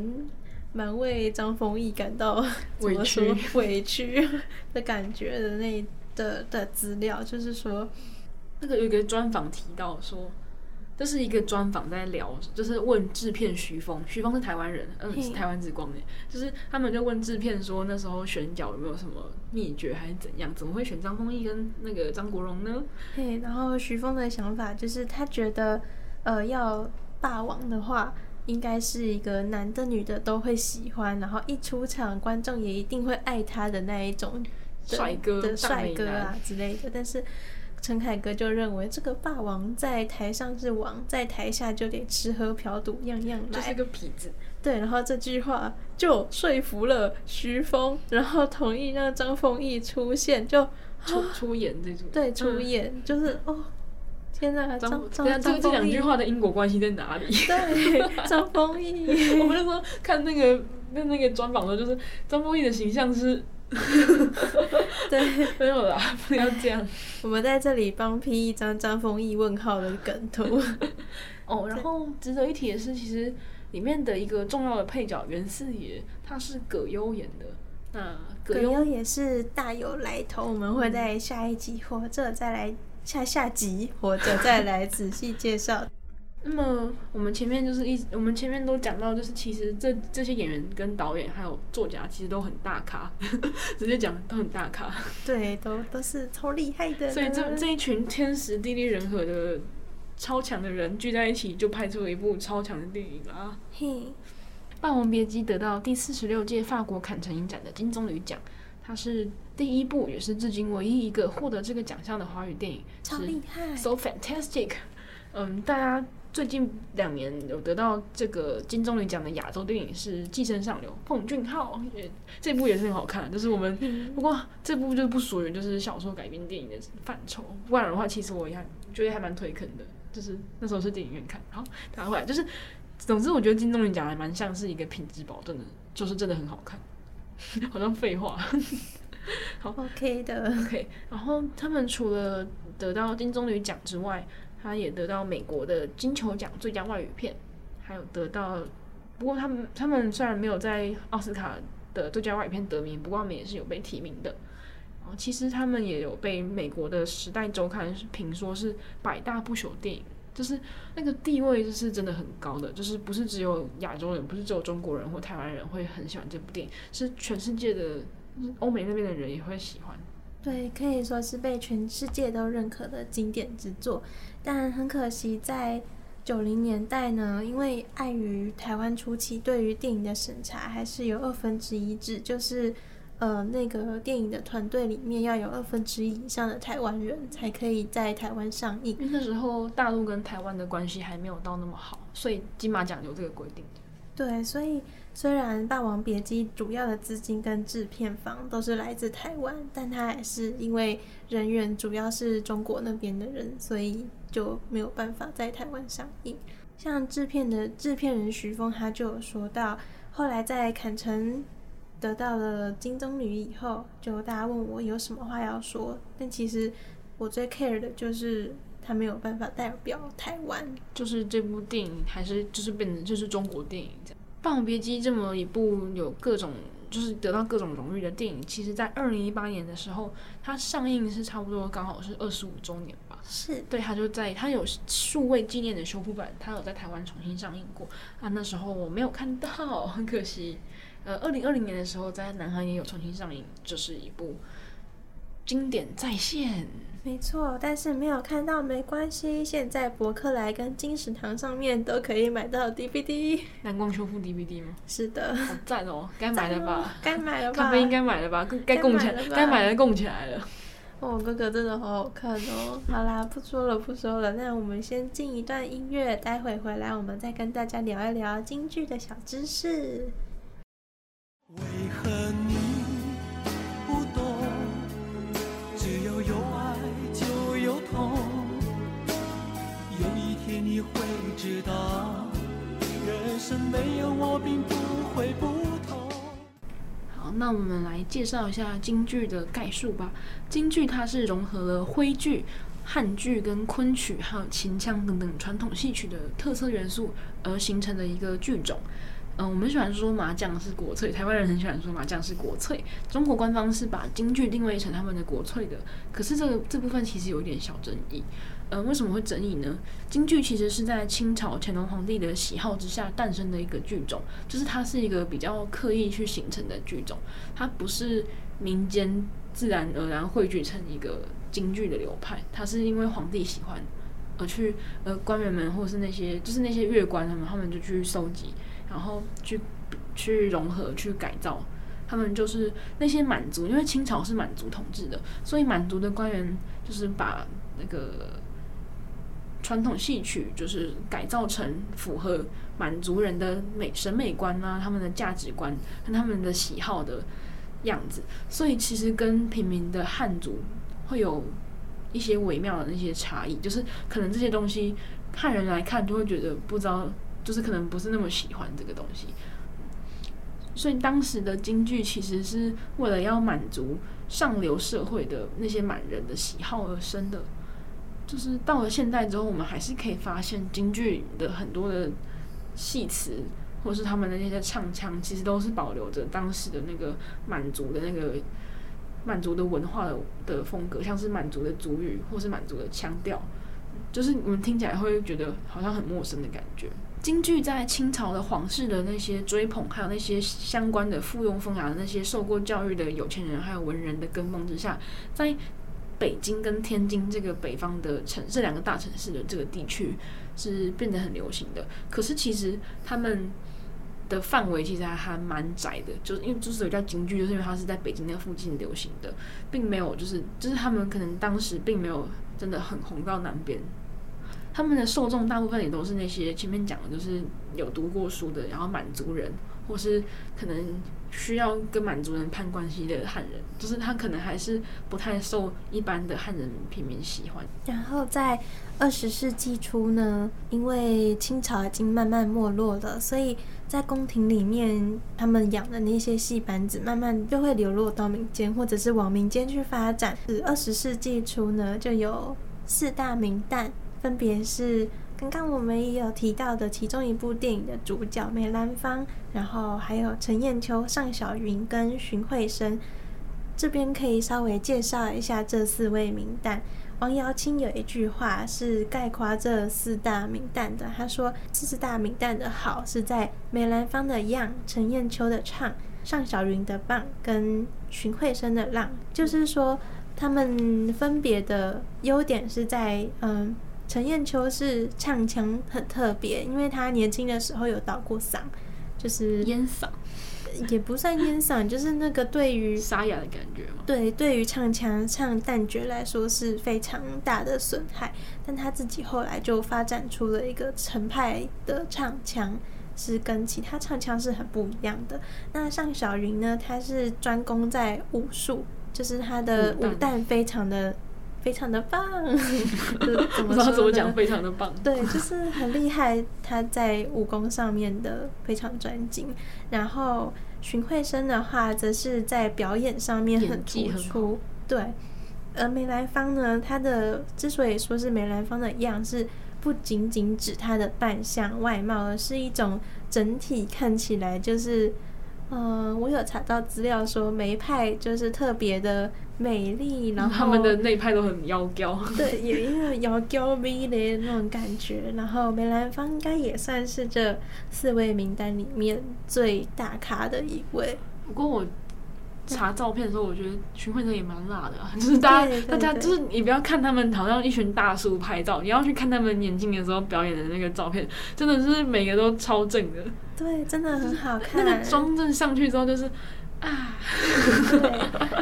蛮为张丰毅感到怎么说委屈的感觉的那的的资料，就是说，
那个有一个专访提到说，这是一个专访在聊，就是问制片徐峰，徐峰是台湾人，嗯，是台湾之光的，就是他们就问制片说，那时候选角有没有什么秘诀还是怎样，怎么会选张丰毅跟那个张国荣呢？
嘿，然后徐峰的想法就是他觉得，呃，要霸王的话。应该是一个男的女的都会喜欢，然后一出场观众也一定会爱他的那一种
帅哥
的帅哥啊之类的。但是陈凯歌就认为这个霸王在台上是王，在台下就得吃喝嫖赌样样来，
就是个痞子。
对，然后这句话就说服了徐峰，然后同意让张丰毅出现，就
出出演这种。
对，出演、嗯、就是哦。天呐，张张张
这这两句话的因果关系在哪里？
对，张丰毅，
我们那时候看那个那那个专访的，就是张丰毅的形象是，
对，
没有啦，不要这样。
我们在这里帮 P 一张张丰毅问号的梗图。
哦，然后值得一提的是，其实里面的一个重要的配角袁四爷，他是葛优演的。那
葛优也是大有来头，我们会在下一集或者再来。下下集或者再来仔细介绍。
那么我们前面就是一，我们前面都讲到，就是其实这这些演员跟导演还有作家其实都很大咖，直接讲都很大咖。
对，都都是超厉害的。
所以这这一群天时地利人和的超强的人聚在一起，就拍出了一部超强的电影啊！嘿，《霸王别姬》得到第四十六届法国坎城影展的金棕榈奖。它是第一部，也是至今唯一一个获得这个奖项的华语电影，
超厉害
，so fantastic。嗯，大家最近两年有得到这个金棕榈奖的亚洲电影是《寄生上流》，奉俊昊，也这部也是很好看，就是我们、嗯、不过这部就不属于就是小说改编电影的范畴。不然的话，其实我也还觉得还蛮推坑的，就是那时候是电影院看，然后，打回来就是，总之我觉得金棕榈奖还蛮像是一个品质保证的，就是真的很好看。好像废话，好
，OK 的
，OK。然后他们除了得到金棕榈奖之外，他也得到美国的金球奖最佳外语片，还有得到。不过他们他们虽然没有在奥斯卡的最佳外语片得名，不过他们也是有被提名的。然后其实他们也有被美国的《时代周刊》评说是百大不朽电影。就是那个地位，就是真的很高的，就是不是只有亚洲人，不是只有中国人或台湾人会很喜欢这部电影，是全世界的欧美那边的人也会喜欢。
对，可以说是被全世界都认可的经典之作。但很可惜，在九零年代呢，因为碍于台湾初期对于电影的审查还是有二分之一制，就是。呃，那个电影的团队里面要有二分之一以上的台湾人才可以在台湾上映。
因为那时候大陆跟台湾的关系还没有到那么好，所以金马奖有这个规定。
对，所以虽然《霸王别姬》主要的资金跟制片方都是来自台湾，但他还是因为人员主要是中国那边的人，所以就没有办法在台湾上映。像制片的制片人徐峰，他就有说到，后来在坎城。得到了金棕榈以后，就大家问我有什么话要说，但其实我最 care 的就是他没有办法代表台湾，
就是这部电影还是就是变成就是中国电影这样。《霸王别姬》这么一部有各种就是得到各种荣誉的电影，其实在二零一八年的时候，它上映是差不多刚好是二十五周年吧。
是
对，它就在它有数位纪念的修复版，它有在台湾重新上映过啊。那时候我没有看到，很可惜。呃，二零二零年的时候在南韩也有重新上映，就是一部经典再现。
没错，但是没有看到没关系，现在博客来跟金石堂上面都可以买到 DVD。
蓝光修复 DVD 吗？
是的，
好赞哦，该买了吧？
该买了吧？
咖啡应该买了吧？该供起来，该买的供起来了。
哦，哥哥真的好好看哦！好啦，不说了，不说了，那我们先进一段音乐，待会回来我们再跟大家聊一聊京剧的小知
识。知道，人生没有我并不会不同。
好，那我们来介绍一下京剧的概述吧。京剧它是融合了徽剧、汉剧跟昆曲，还有秦腔等等传统戏曲的特色元素而形成的一个剧种。嗯，我们喜欢说麻将是国粹，台湾人很喜欢说麻将是国粹。中国官方是把京剧定位成他们的国粹的，可是这个这部分其实有一点小争议。嗯，为什么会争议呢？京剧其实是在清朝乾隆皇帝的喜好之下诞生的一个剧种，就是它是一个比较刻意去形成的剧种，它不是民间自然而然汇聚成一个京剧的流派，它是因为皇帝喜欢而去，呃，官员们或是那些就是那些乐官他们，他们就去收集。然后去去融合、去改造，他们就是那些满族，因为清朝是满族统治的，所以满族的官员就是把那个传统戏曲就是改造成符合满族人的美审美观啊，他们的价值观跟他们的喜好的样子，所以其实跟平民的汉族会有一些微妙的那些差异，就是可能这些东西汉人来看就会觉得不知道。就是可能不是那么喜欢这个东西，所以当时的京剧其实是为了要满足上流社会的那些满人的喜好而生的。就是到了现代之后，我们还是可以发现京剧的很多的戏词，或是他们的那些唱腔，其实都是保留着当时的那个满族的那个满族的文化的的风格，像是满族的族语或是满族的腔调，就是你们听起来会觉得好像很陌生的感觉。京剧在清朝的皇室的那些追捧，还有那些相关的附庸风雅的那些受过教育的有钱人，还有文人的跟风之下，在北京跟天津这个北方的城，这两个大城市的这个地区是变得很流行的。可是其实他们的范围其实还蛮窄的，就是因为之所以叫京剧，就是因为它是在北京那附近流行的，并没有就是就是他们可能当时并没有真的很红到南边。他们的受众大部分也都是那些前面讲的，就是有读过书的，然后满族人，或是可能需要跟满族人攀关系的汉人，就是他可能还是不太受一般的汉人平民喜欢。
然后在二十世纪初呢，因为清朝已经慢慢没落了，所以在宫廷里面，他们养的那些戏班子慢慢就会流落到民间，或者是往民间去发展。二十世纪初呢，就有四大名旦。分别是刚刚我们也有提到的其中一部电影的主角梅兰芳，然后还有陈砚秋、尚小云跟荀慧生。这边可以稍微介绍一下这四位名旦。王瑶卿有一句话是概括这四大名旦的，他说这：“四大名旦的好是在梅兰芳的样，陈砚秋的唱，尚小云的棒，跟荀慧生的浪。”就是说，他们分别的优点是在嗯。陈燕秋是唱腔很特别，因为他年轻的时候有倒过嗓，就是
烟嗓，
也不算烟嗓，就是那个对于
沙哑的感觉嘛。
对，对于唱腔唱旦角来说是非常大的损害。但他自己后来就发展出了一个程派的唱腔，是跟其他唱腔是很不一样的。那尚小云呢，他是专攻在武术，就是他的武旦非常的。非常的棒，怎么说？
怎么讲？非常的棒。
对，就是很厉害。他在武功上面的非常专精。然后荀慧生的话，则是在表演上面很突出。对。而梅兰芳呢，他的之所以说是梅兰芳的样，是不仅仅指他的扮相外貌，而是一种整体看起来就是嗯，我有查到资料说梅派就是特别的美丽，然后
他们的内派都很妖娇，
对，也因为妖娇美的那种感觉。然后梅兰芳应该也算是这四位名单里面最大咖的一位。
不过我查照片的时候，我觉得许惠德也蛮辣的，啊，就是大家大家就是你不要看他们好像一群大叔拍照，你要去看他们年轻的时候表演的那个照片，真的是每个都超正的。
对，真的很好看。
那个妆正上去之后，就是啊。
对，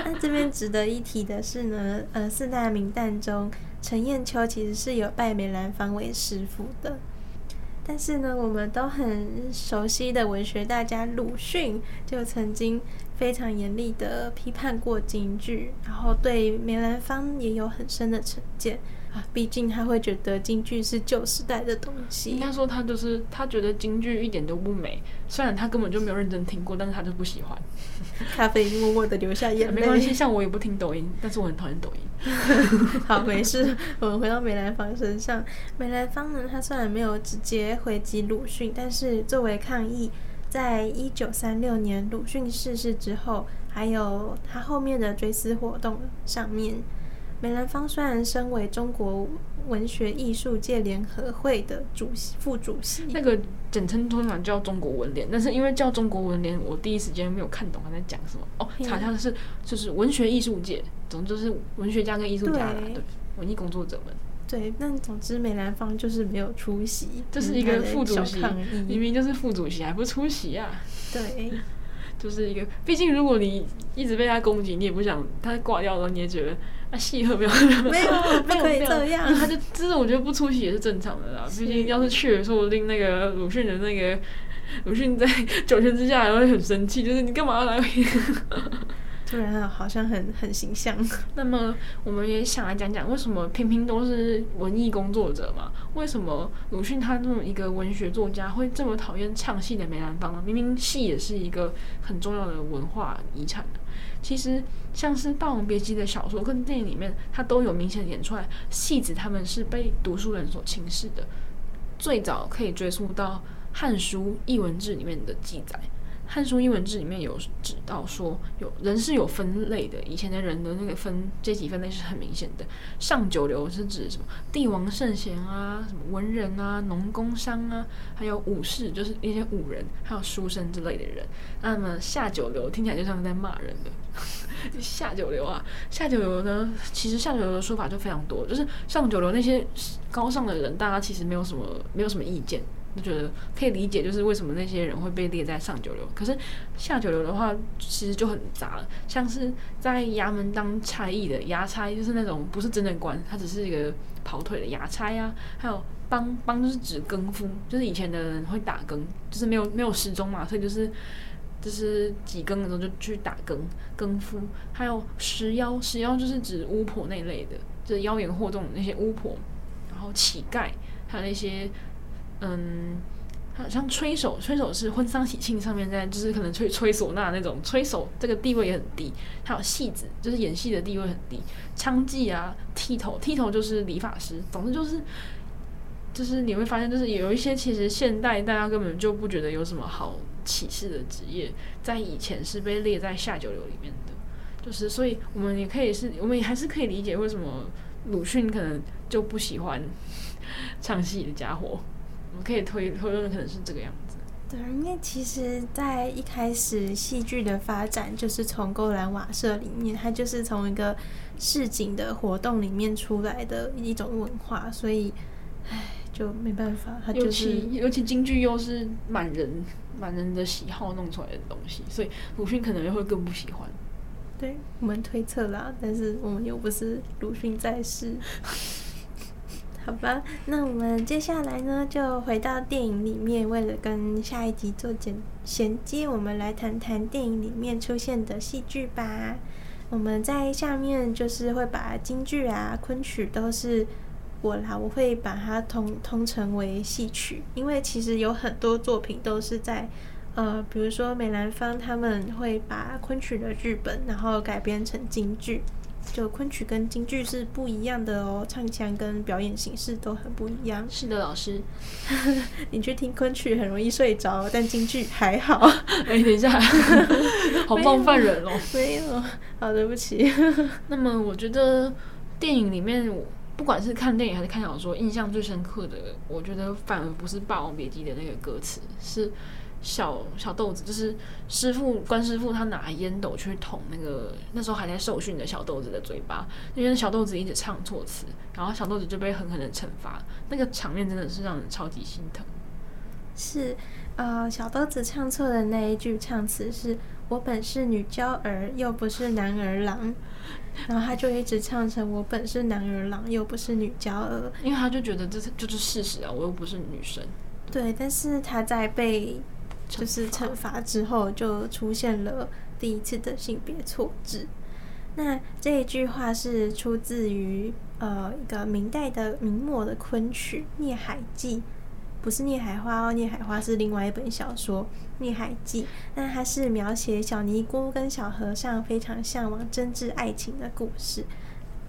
那 这边值得一提的是呢，呃，四大名旦中，陈砚秋其实是有拜梅兰芳为师傅的。但是呢，我们都很熟悉的文学大家鲁迅，就曾经非常严厉的批判过京剧，然后对梅兰芳也有很深的成见。啊，毕竟他会觉得京剧是旧时代的东西。
应该说他就是他觉得京剧一点都不美，虽然他根本就没有认真听过，但是他就不喜欢。
咖啡默默的流下眼泪。
没关系，像我也不听抖音，但是我很讨厌抖音。
好，没事。我们回到梅兰芳身上。梅兰芳呢，他虽然没有直接回击鲁迅，但是作为抗议，在一九三六年鲁迅逝世之后，还有他后面的追思活动上面。梅兰芳虽然身为中国文学艺术界联合会的主席、副主席，
那个简称通常叫中国文联，但是因为叫中国文联，我第一时间没有看懂他在讲什么。哦，查一下是就是文学艺术界，总之就是文学家跟艺术家啦，对文艺工作者们。
对，但总之梅兰芳就是没有出席，
就是一个副主席，明明就是副主席还不出席啊？
对。
就是一个，毕竟如果你一直被他攻击，你也不想他挂掉了，你也觉得啊，戏和没有没有
没有不可以这样，
他就就是我觉得不出席也是正常的啦。毕竟要是去了，说不定那个鲁迅的那个鲁迅在 九泉之下还会很生气，就是你干嘛要来？
突然好像很很形象。
那么我们也想来讲讲，为什么偏偏都是文艺工作者嘛？为什么鲁迅他这么一个文学作家会这么讨厌唱戏的梅兰芳呢？明明戏也是一个很重要的文化遗产。其实像是《霸王别姬》的小说跟电影里面，他都有明显演出来，戏子他们是被读书人所轻视的。最早可以追溯到《汉书·艺文志》里面的记载。《汉书·艺文志》里面有指到说，有人是有分类的。以前的人的那个分阶级分类是很明显的。上九流是指什么？帝王圣贤啊，什么文人啊，农工商啊，还有武士，就是一些武人，还有书生之类的人。那么下九流听起来就像是在骂人的。下九流啊，下九流呢？其实下九流的说法就非常多，就是上九流那些高尚的人，大家其实没有什么没有什么意见。就觉得可以理解，就是为什么那些人会被列在上九流。可是下九流的话，其实就很杂了。像是在衙门当差役的衙差，就是那种不是真的官，他只是一个跑腿的衙差啊。还有帮帮，就是指更夫，就是以前的人会打更，就是没有没有时钟嘛，所以就是就是几更的时候就去打更更夫。还有食妖，食妖就是指巫婆那类的，就是妖言惑众那些巫婆。然后乞丐，还有那些。嗯，好像吹手，吹手是婚丧喜庆上面在，就是可能吹吹唢呐那种吹手，这个地位也很低。还有戏子，就是演戏的地位很低。娼妓啊，剃头，剃头就是理发师。总之就是，就是你会发现，就是有一些其实现代大家根本就不觉得有什么好歧视的职业，在以前是被列在下九流里面的。就是，所以我们也可以是，我们也还是可以理解为什么鲁迅可能就不喜欢唱戏的家伙。我们可以推推论，可能是这个样子。
对，因为其实，在一开始戏剧的发展，就是从勾栏瓦舍里面，它就是从一个市井的活动里面出来的一种文化，所以，唉，就没办法，它就是
尤其尤其京剧又是满人满人的喜好弄出来的东西，所以鲁迅可能又会更不喜欢。
对，我们推测啦，但是我们又不是鲁迅在世。好吧，那我们接下来呢，就回到电影里面，为了跟下一集做简衔接，我们来谈谈电影里面出现的戏剧吧。我们在下面就是会把京剧啊、昆曲都是我啦，我会把它通通称为戏曲，因为其实有很多作品都是在呃，比如说梅兰芳他们会把昆曲的剧本，然后改编成京剧。就昆曲跟京剧是不一样的哦，唱腔跟表演形式都很不一样。
是的，老师，
你去听昆曲很容易睡着，但京剧还好。
哎、欸，等一下，好冒犯人哦。
没有，好，对不起。
那么，我觉得电影里面，不管是看电影还是看小说，印象最深刻的，我觉得反而不是《霸王别姬》的那个歌词，是。小小豆子就是师傅关师傅，他拿烟斗去捅那个那时候还在受训的小豆子的嘴巴，因为小豆子一直唱错词，然后小豆子就被狠狠的惩罚，那个场面真的是让人超级心疼。
是，呃，小豆子唱错的那一句唱词是“我本是女娇儿，又不是男儿郎”，然后他就一直唱成“我本是男儿郎，又不是女娇儿”，
因为他就觉得这是就是事实啊，我又不是女生。
对，但是他在被。就是惩罚之后，就出现了第一次的性别错置。那这一句话是出自于呃一个明代的明末的昆曲《孽海记》，不是《孽海花》哦，《孽海花》是另外一本小说，《孽海记》那它是描写小尼姑跟小和尚非常向往真挚爱情的故事。《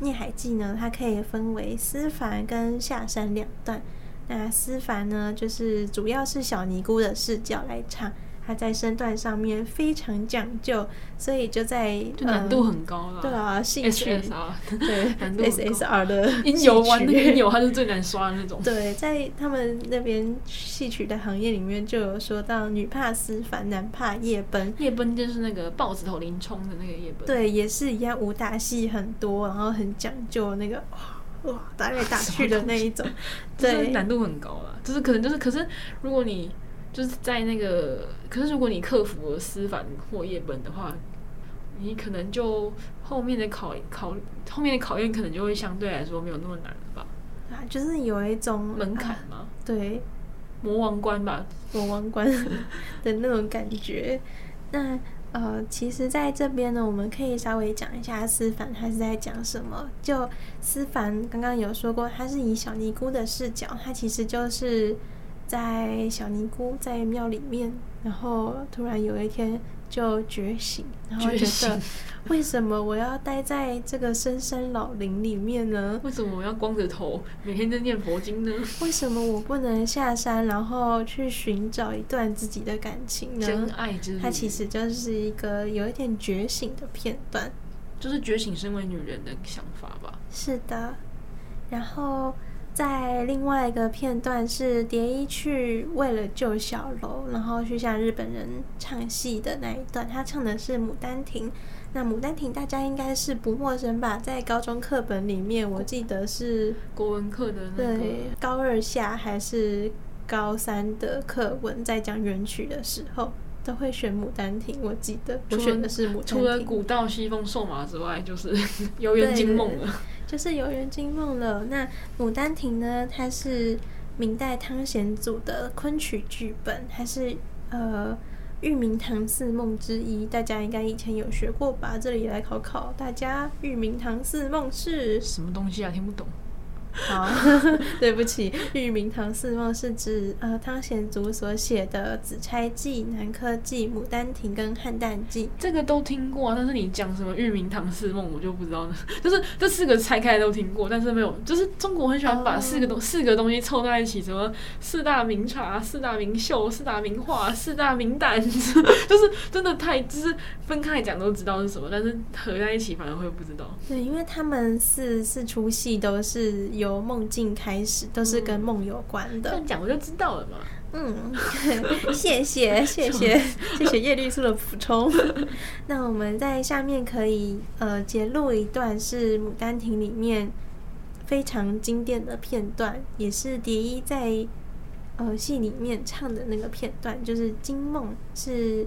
孽海记》呢，它可以分为思凡跟下山两段。那思凡呢，就是主要是小尼姑的视角来唱，他在身段上面非常讲究，所以就在
就难度很高了。
对啊，戏曲
SSR
对
难度
SSR 的
音游玩那个音游，他是最难刷的那种。
对，在他们那边戏曲的行业里面，就有说到女怕思凡，男怕夜奔。
夜奔就是那个豹子头林冲的那个夜奔。
对，也是一样，武打戏很多，然后很讲究那个。哇，打来打去的那一种，对，
难度很高了。就是可能就是，可是如果你就是在那个，可是如果你克服了思凡或夜本的话，你可能就后面的考考后面的考验可能就会相对来说没有那么难了吧？
啊，就是有一种
门槛嘛、啊，
对，
魔王关吧，
魔王关的那种感觉。那。呃，其实在这边呢，我们可以稍微讲一下思凡他是在讲什么。就思凡刚刚有说过，他是以小尼姑的视角，他其实就是在小尼姑在庙里面，然后突然有一天。就觉醒，然后觉得为什么我要待在这个深山老林里面呢？
为什么我要光着头每天在念佛经呢？
为什么我不能下山，然后去寻找一段自己的感情呢？
真爱之旅，
它其实就是一个有一点觉醒的片段，
就是觉醒身为女人的想法吧。
是的，然后。在另外一个片段是蝶衣去为了救小楼，然后去向日本人唱戏的那一段，他唱的是《牡丹亭》。那《牡丹亭》大家应该是不陌生吧？在高中课本里面，我记得是
国文课的那个
对高二下还是高三的课文，在讲元曲的时候都会选《牡丹亭》。我记得我选的是《牡丹亭》，
除了古道西风瘦马之外，就是 游园惊梦了。
就是游园惊梦了。那《牡丹亭》呢？它是明代汤显祖的昆曲剧本，还是呃《玉茗堂四梦》之一。大家应该以前有学过吧？这里来考考大家，《玉茗堂四梦》是
什么东西啊？听不懂。
好，对不起，《玉茗堂四梦》是指呃汤显祖所写的《紫钗记》《南柯记》《牡丹亭》跟《汉旦记》。
这个都听过，但是你讲什么《玉茗堂四梦》，我就不知道了。就是这四个拆开都听过，但是没有，就是中国很喜欢把四个东、oh. 四个东西凑在一起，什么四大名茶、四大名秀、四大名画、四大名旦，就是真的太就是分开讲都知道是什么，但是合在一起反而会不知道。
对，因为他们四四出戏都是。由梦境开始，都是跟梦有关的。
这样讲我就知道了嘛。
嗯，谢谢谢谢 谢谢叶绿素的补充。那我们在下面可以呃截录一段是《牡丹亭》里面非常经典的片段，也是蝶衣在呃戏里面唱的那个片段，就是惊梦，是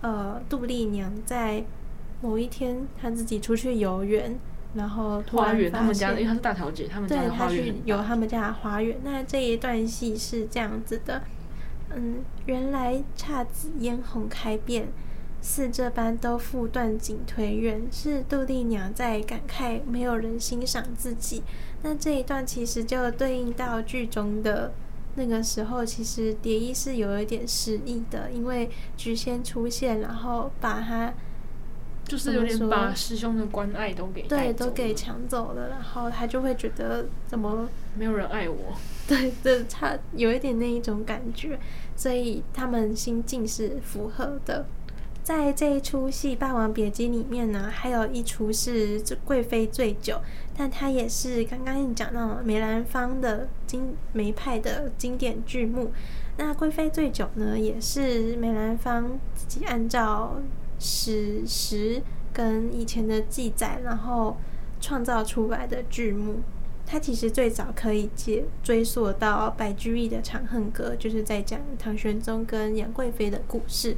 呃杜丽娘在某一天她自己出去游园。然后
花园，他们家因为她是大小姐，他们家的花园。对，他去
游他们家的花园。那这一段戏是这样子的，嗯，原来姹紫嫣红开遍，似这般都付断井颓垣，是杜丽娘在感慨没有人欣赏自己。那这一段其实就对应到剧中的那个时候，其实蝶衣是有一点失忆的，因为菊仙出现，然后把他。
就是有点把师兄的关爱都给
对，都给抢走了，然后他就会觉得怎么
没有人爱我？
对，对，他有一点那一种感觉，所以他们心境是符合的。在这一出戏《霸王别姬》里面呢，还有一出是《贵妃醉酒》，但它也是刚刚你讲到梅兰芳的经梅派的经典剧目。那《贵妃醉酒》呢，也是梅兰芳自己按照史实跟以前的记载，然后创造出来的剧目。它其实最早可以接追溯到白居易的《长恨歌》，就是在讲唐玄宗跟杨贵妃的故事。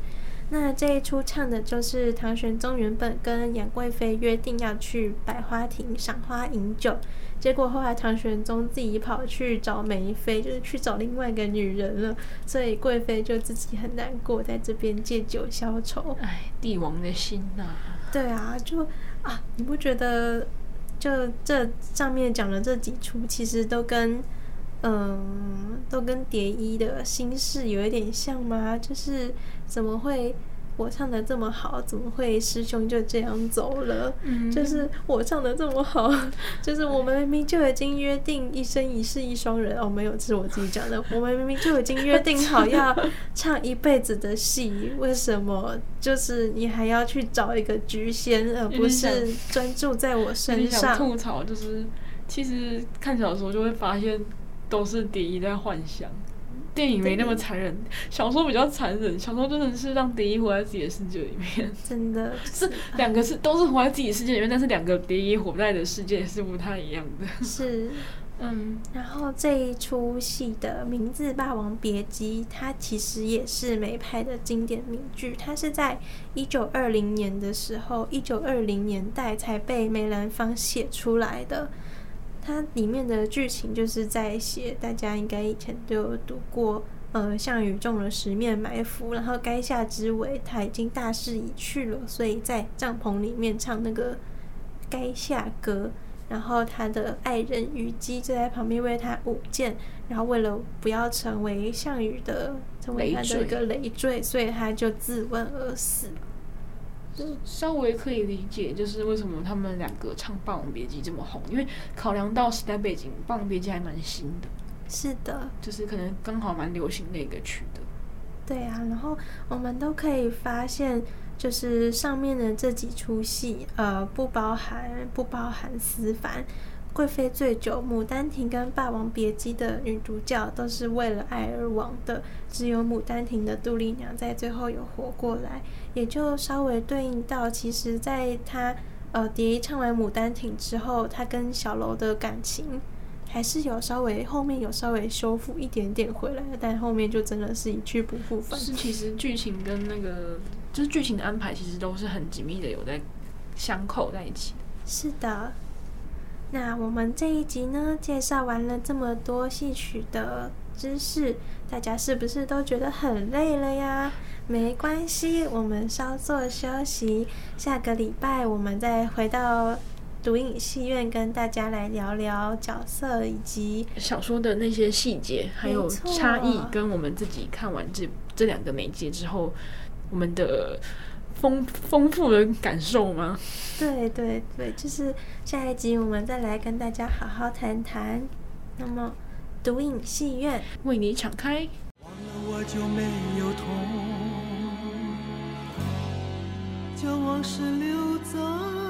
那这一出唱的就是唐玄宗原本跟杨贵妃约定要去百花亭赏花饮酒，结果后来唐玄宗自己跑去找梅妃，就是去找另外一个女人了，所以贵妃就自己很难过，在这边借酒消愁。
哎，帝王的心呐、啊！
对啊，就啊，你不觉得就这上面讲的这几出，其实都跟。嗯，都跟蝶衣的心事有一点像吗？就是怎么会我唱的这么好，怎么会师兄就这样走了？嗯，就是我唱的这么好，就是我们明明就已经约定一生一世一双人哦，没有，这是我自己讲的。我们明明就已经约定好要唱一辈子的戏，为什么就是你还要去找一个菊仙，而不是专注在我身上？
吐槽就是，其实看小说就会发现。都是蝶衣在幻想，电影没那么残忍，小说比较残忍。小说真的是让蝶衣活在自己的世界里面，
真的
是两个是都是活在自己世界里面，但是两个蝶衣活在的世界是不太一样的。
是，嗯，然后这一出戏的名字《霸王别姬》，它其实也是梅派的经典名剧。它是在一九二零年的时候，一九二零年代才被梅兰芳写出来的。它里面的剧情就是在写，大家应该以前都有读过，呃，项羽中了十面埋伏，然后垓下之围他已经大势已去了，所以在帐篷里面唱那个垓下歌，然后他的爱人虞姬就在旁边为他舞剑，然后为了不要成为项羽的成为他的一个累赘，所以他就自刎而死。
稍微可以理解，就是为什么他们两个唱《霸王别姬》这么红，因为考量到时代背景，《霸王别姬》还蛮新的。
是的，
就是可能刚好蛮流行的一个曲的。
对啊，然后我们都可以发现，就是上面的这几出戏，呃，不包含不包含思凡。贵妃醉酒、牡丹亭跟霸王别姬的女主角都是为了爱而亡的，只有牡丹亭的杜丽娘在最后有活过来，也就稍微对应到，其实在他呃蝶衣唱完牡丹亭之后，他跟小楼的感情还是有稍微后面有稍微修复一点点回来，但后面就真的是一去不复返。
是，其实剧情跟那个就是剧情的安排，其实都是很紧密的，有在相扣在一起。
是的。那我们这一集呢，介绍完了这么多戏曲的知识，大家是不是都觉得很累了呀？没关系，我们稍作休息，下个礼拜我们再回到读影戏院，跟大家来聊聊角色以及
小说的那些细节，还有差异，跟我们自己看完这这两个媒介之后，我们的。丰丰富的感受吗？
对对对，就是下一集我们再来跟大家好好谈谈。那么，独影戏院
为你敞开。
忘了我就没有痛，将往事留在。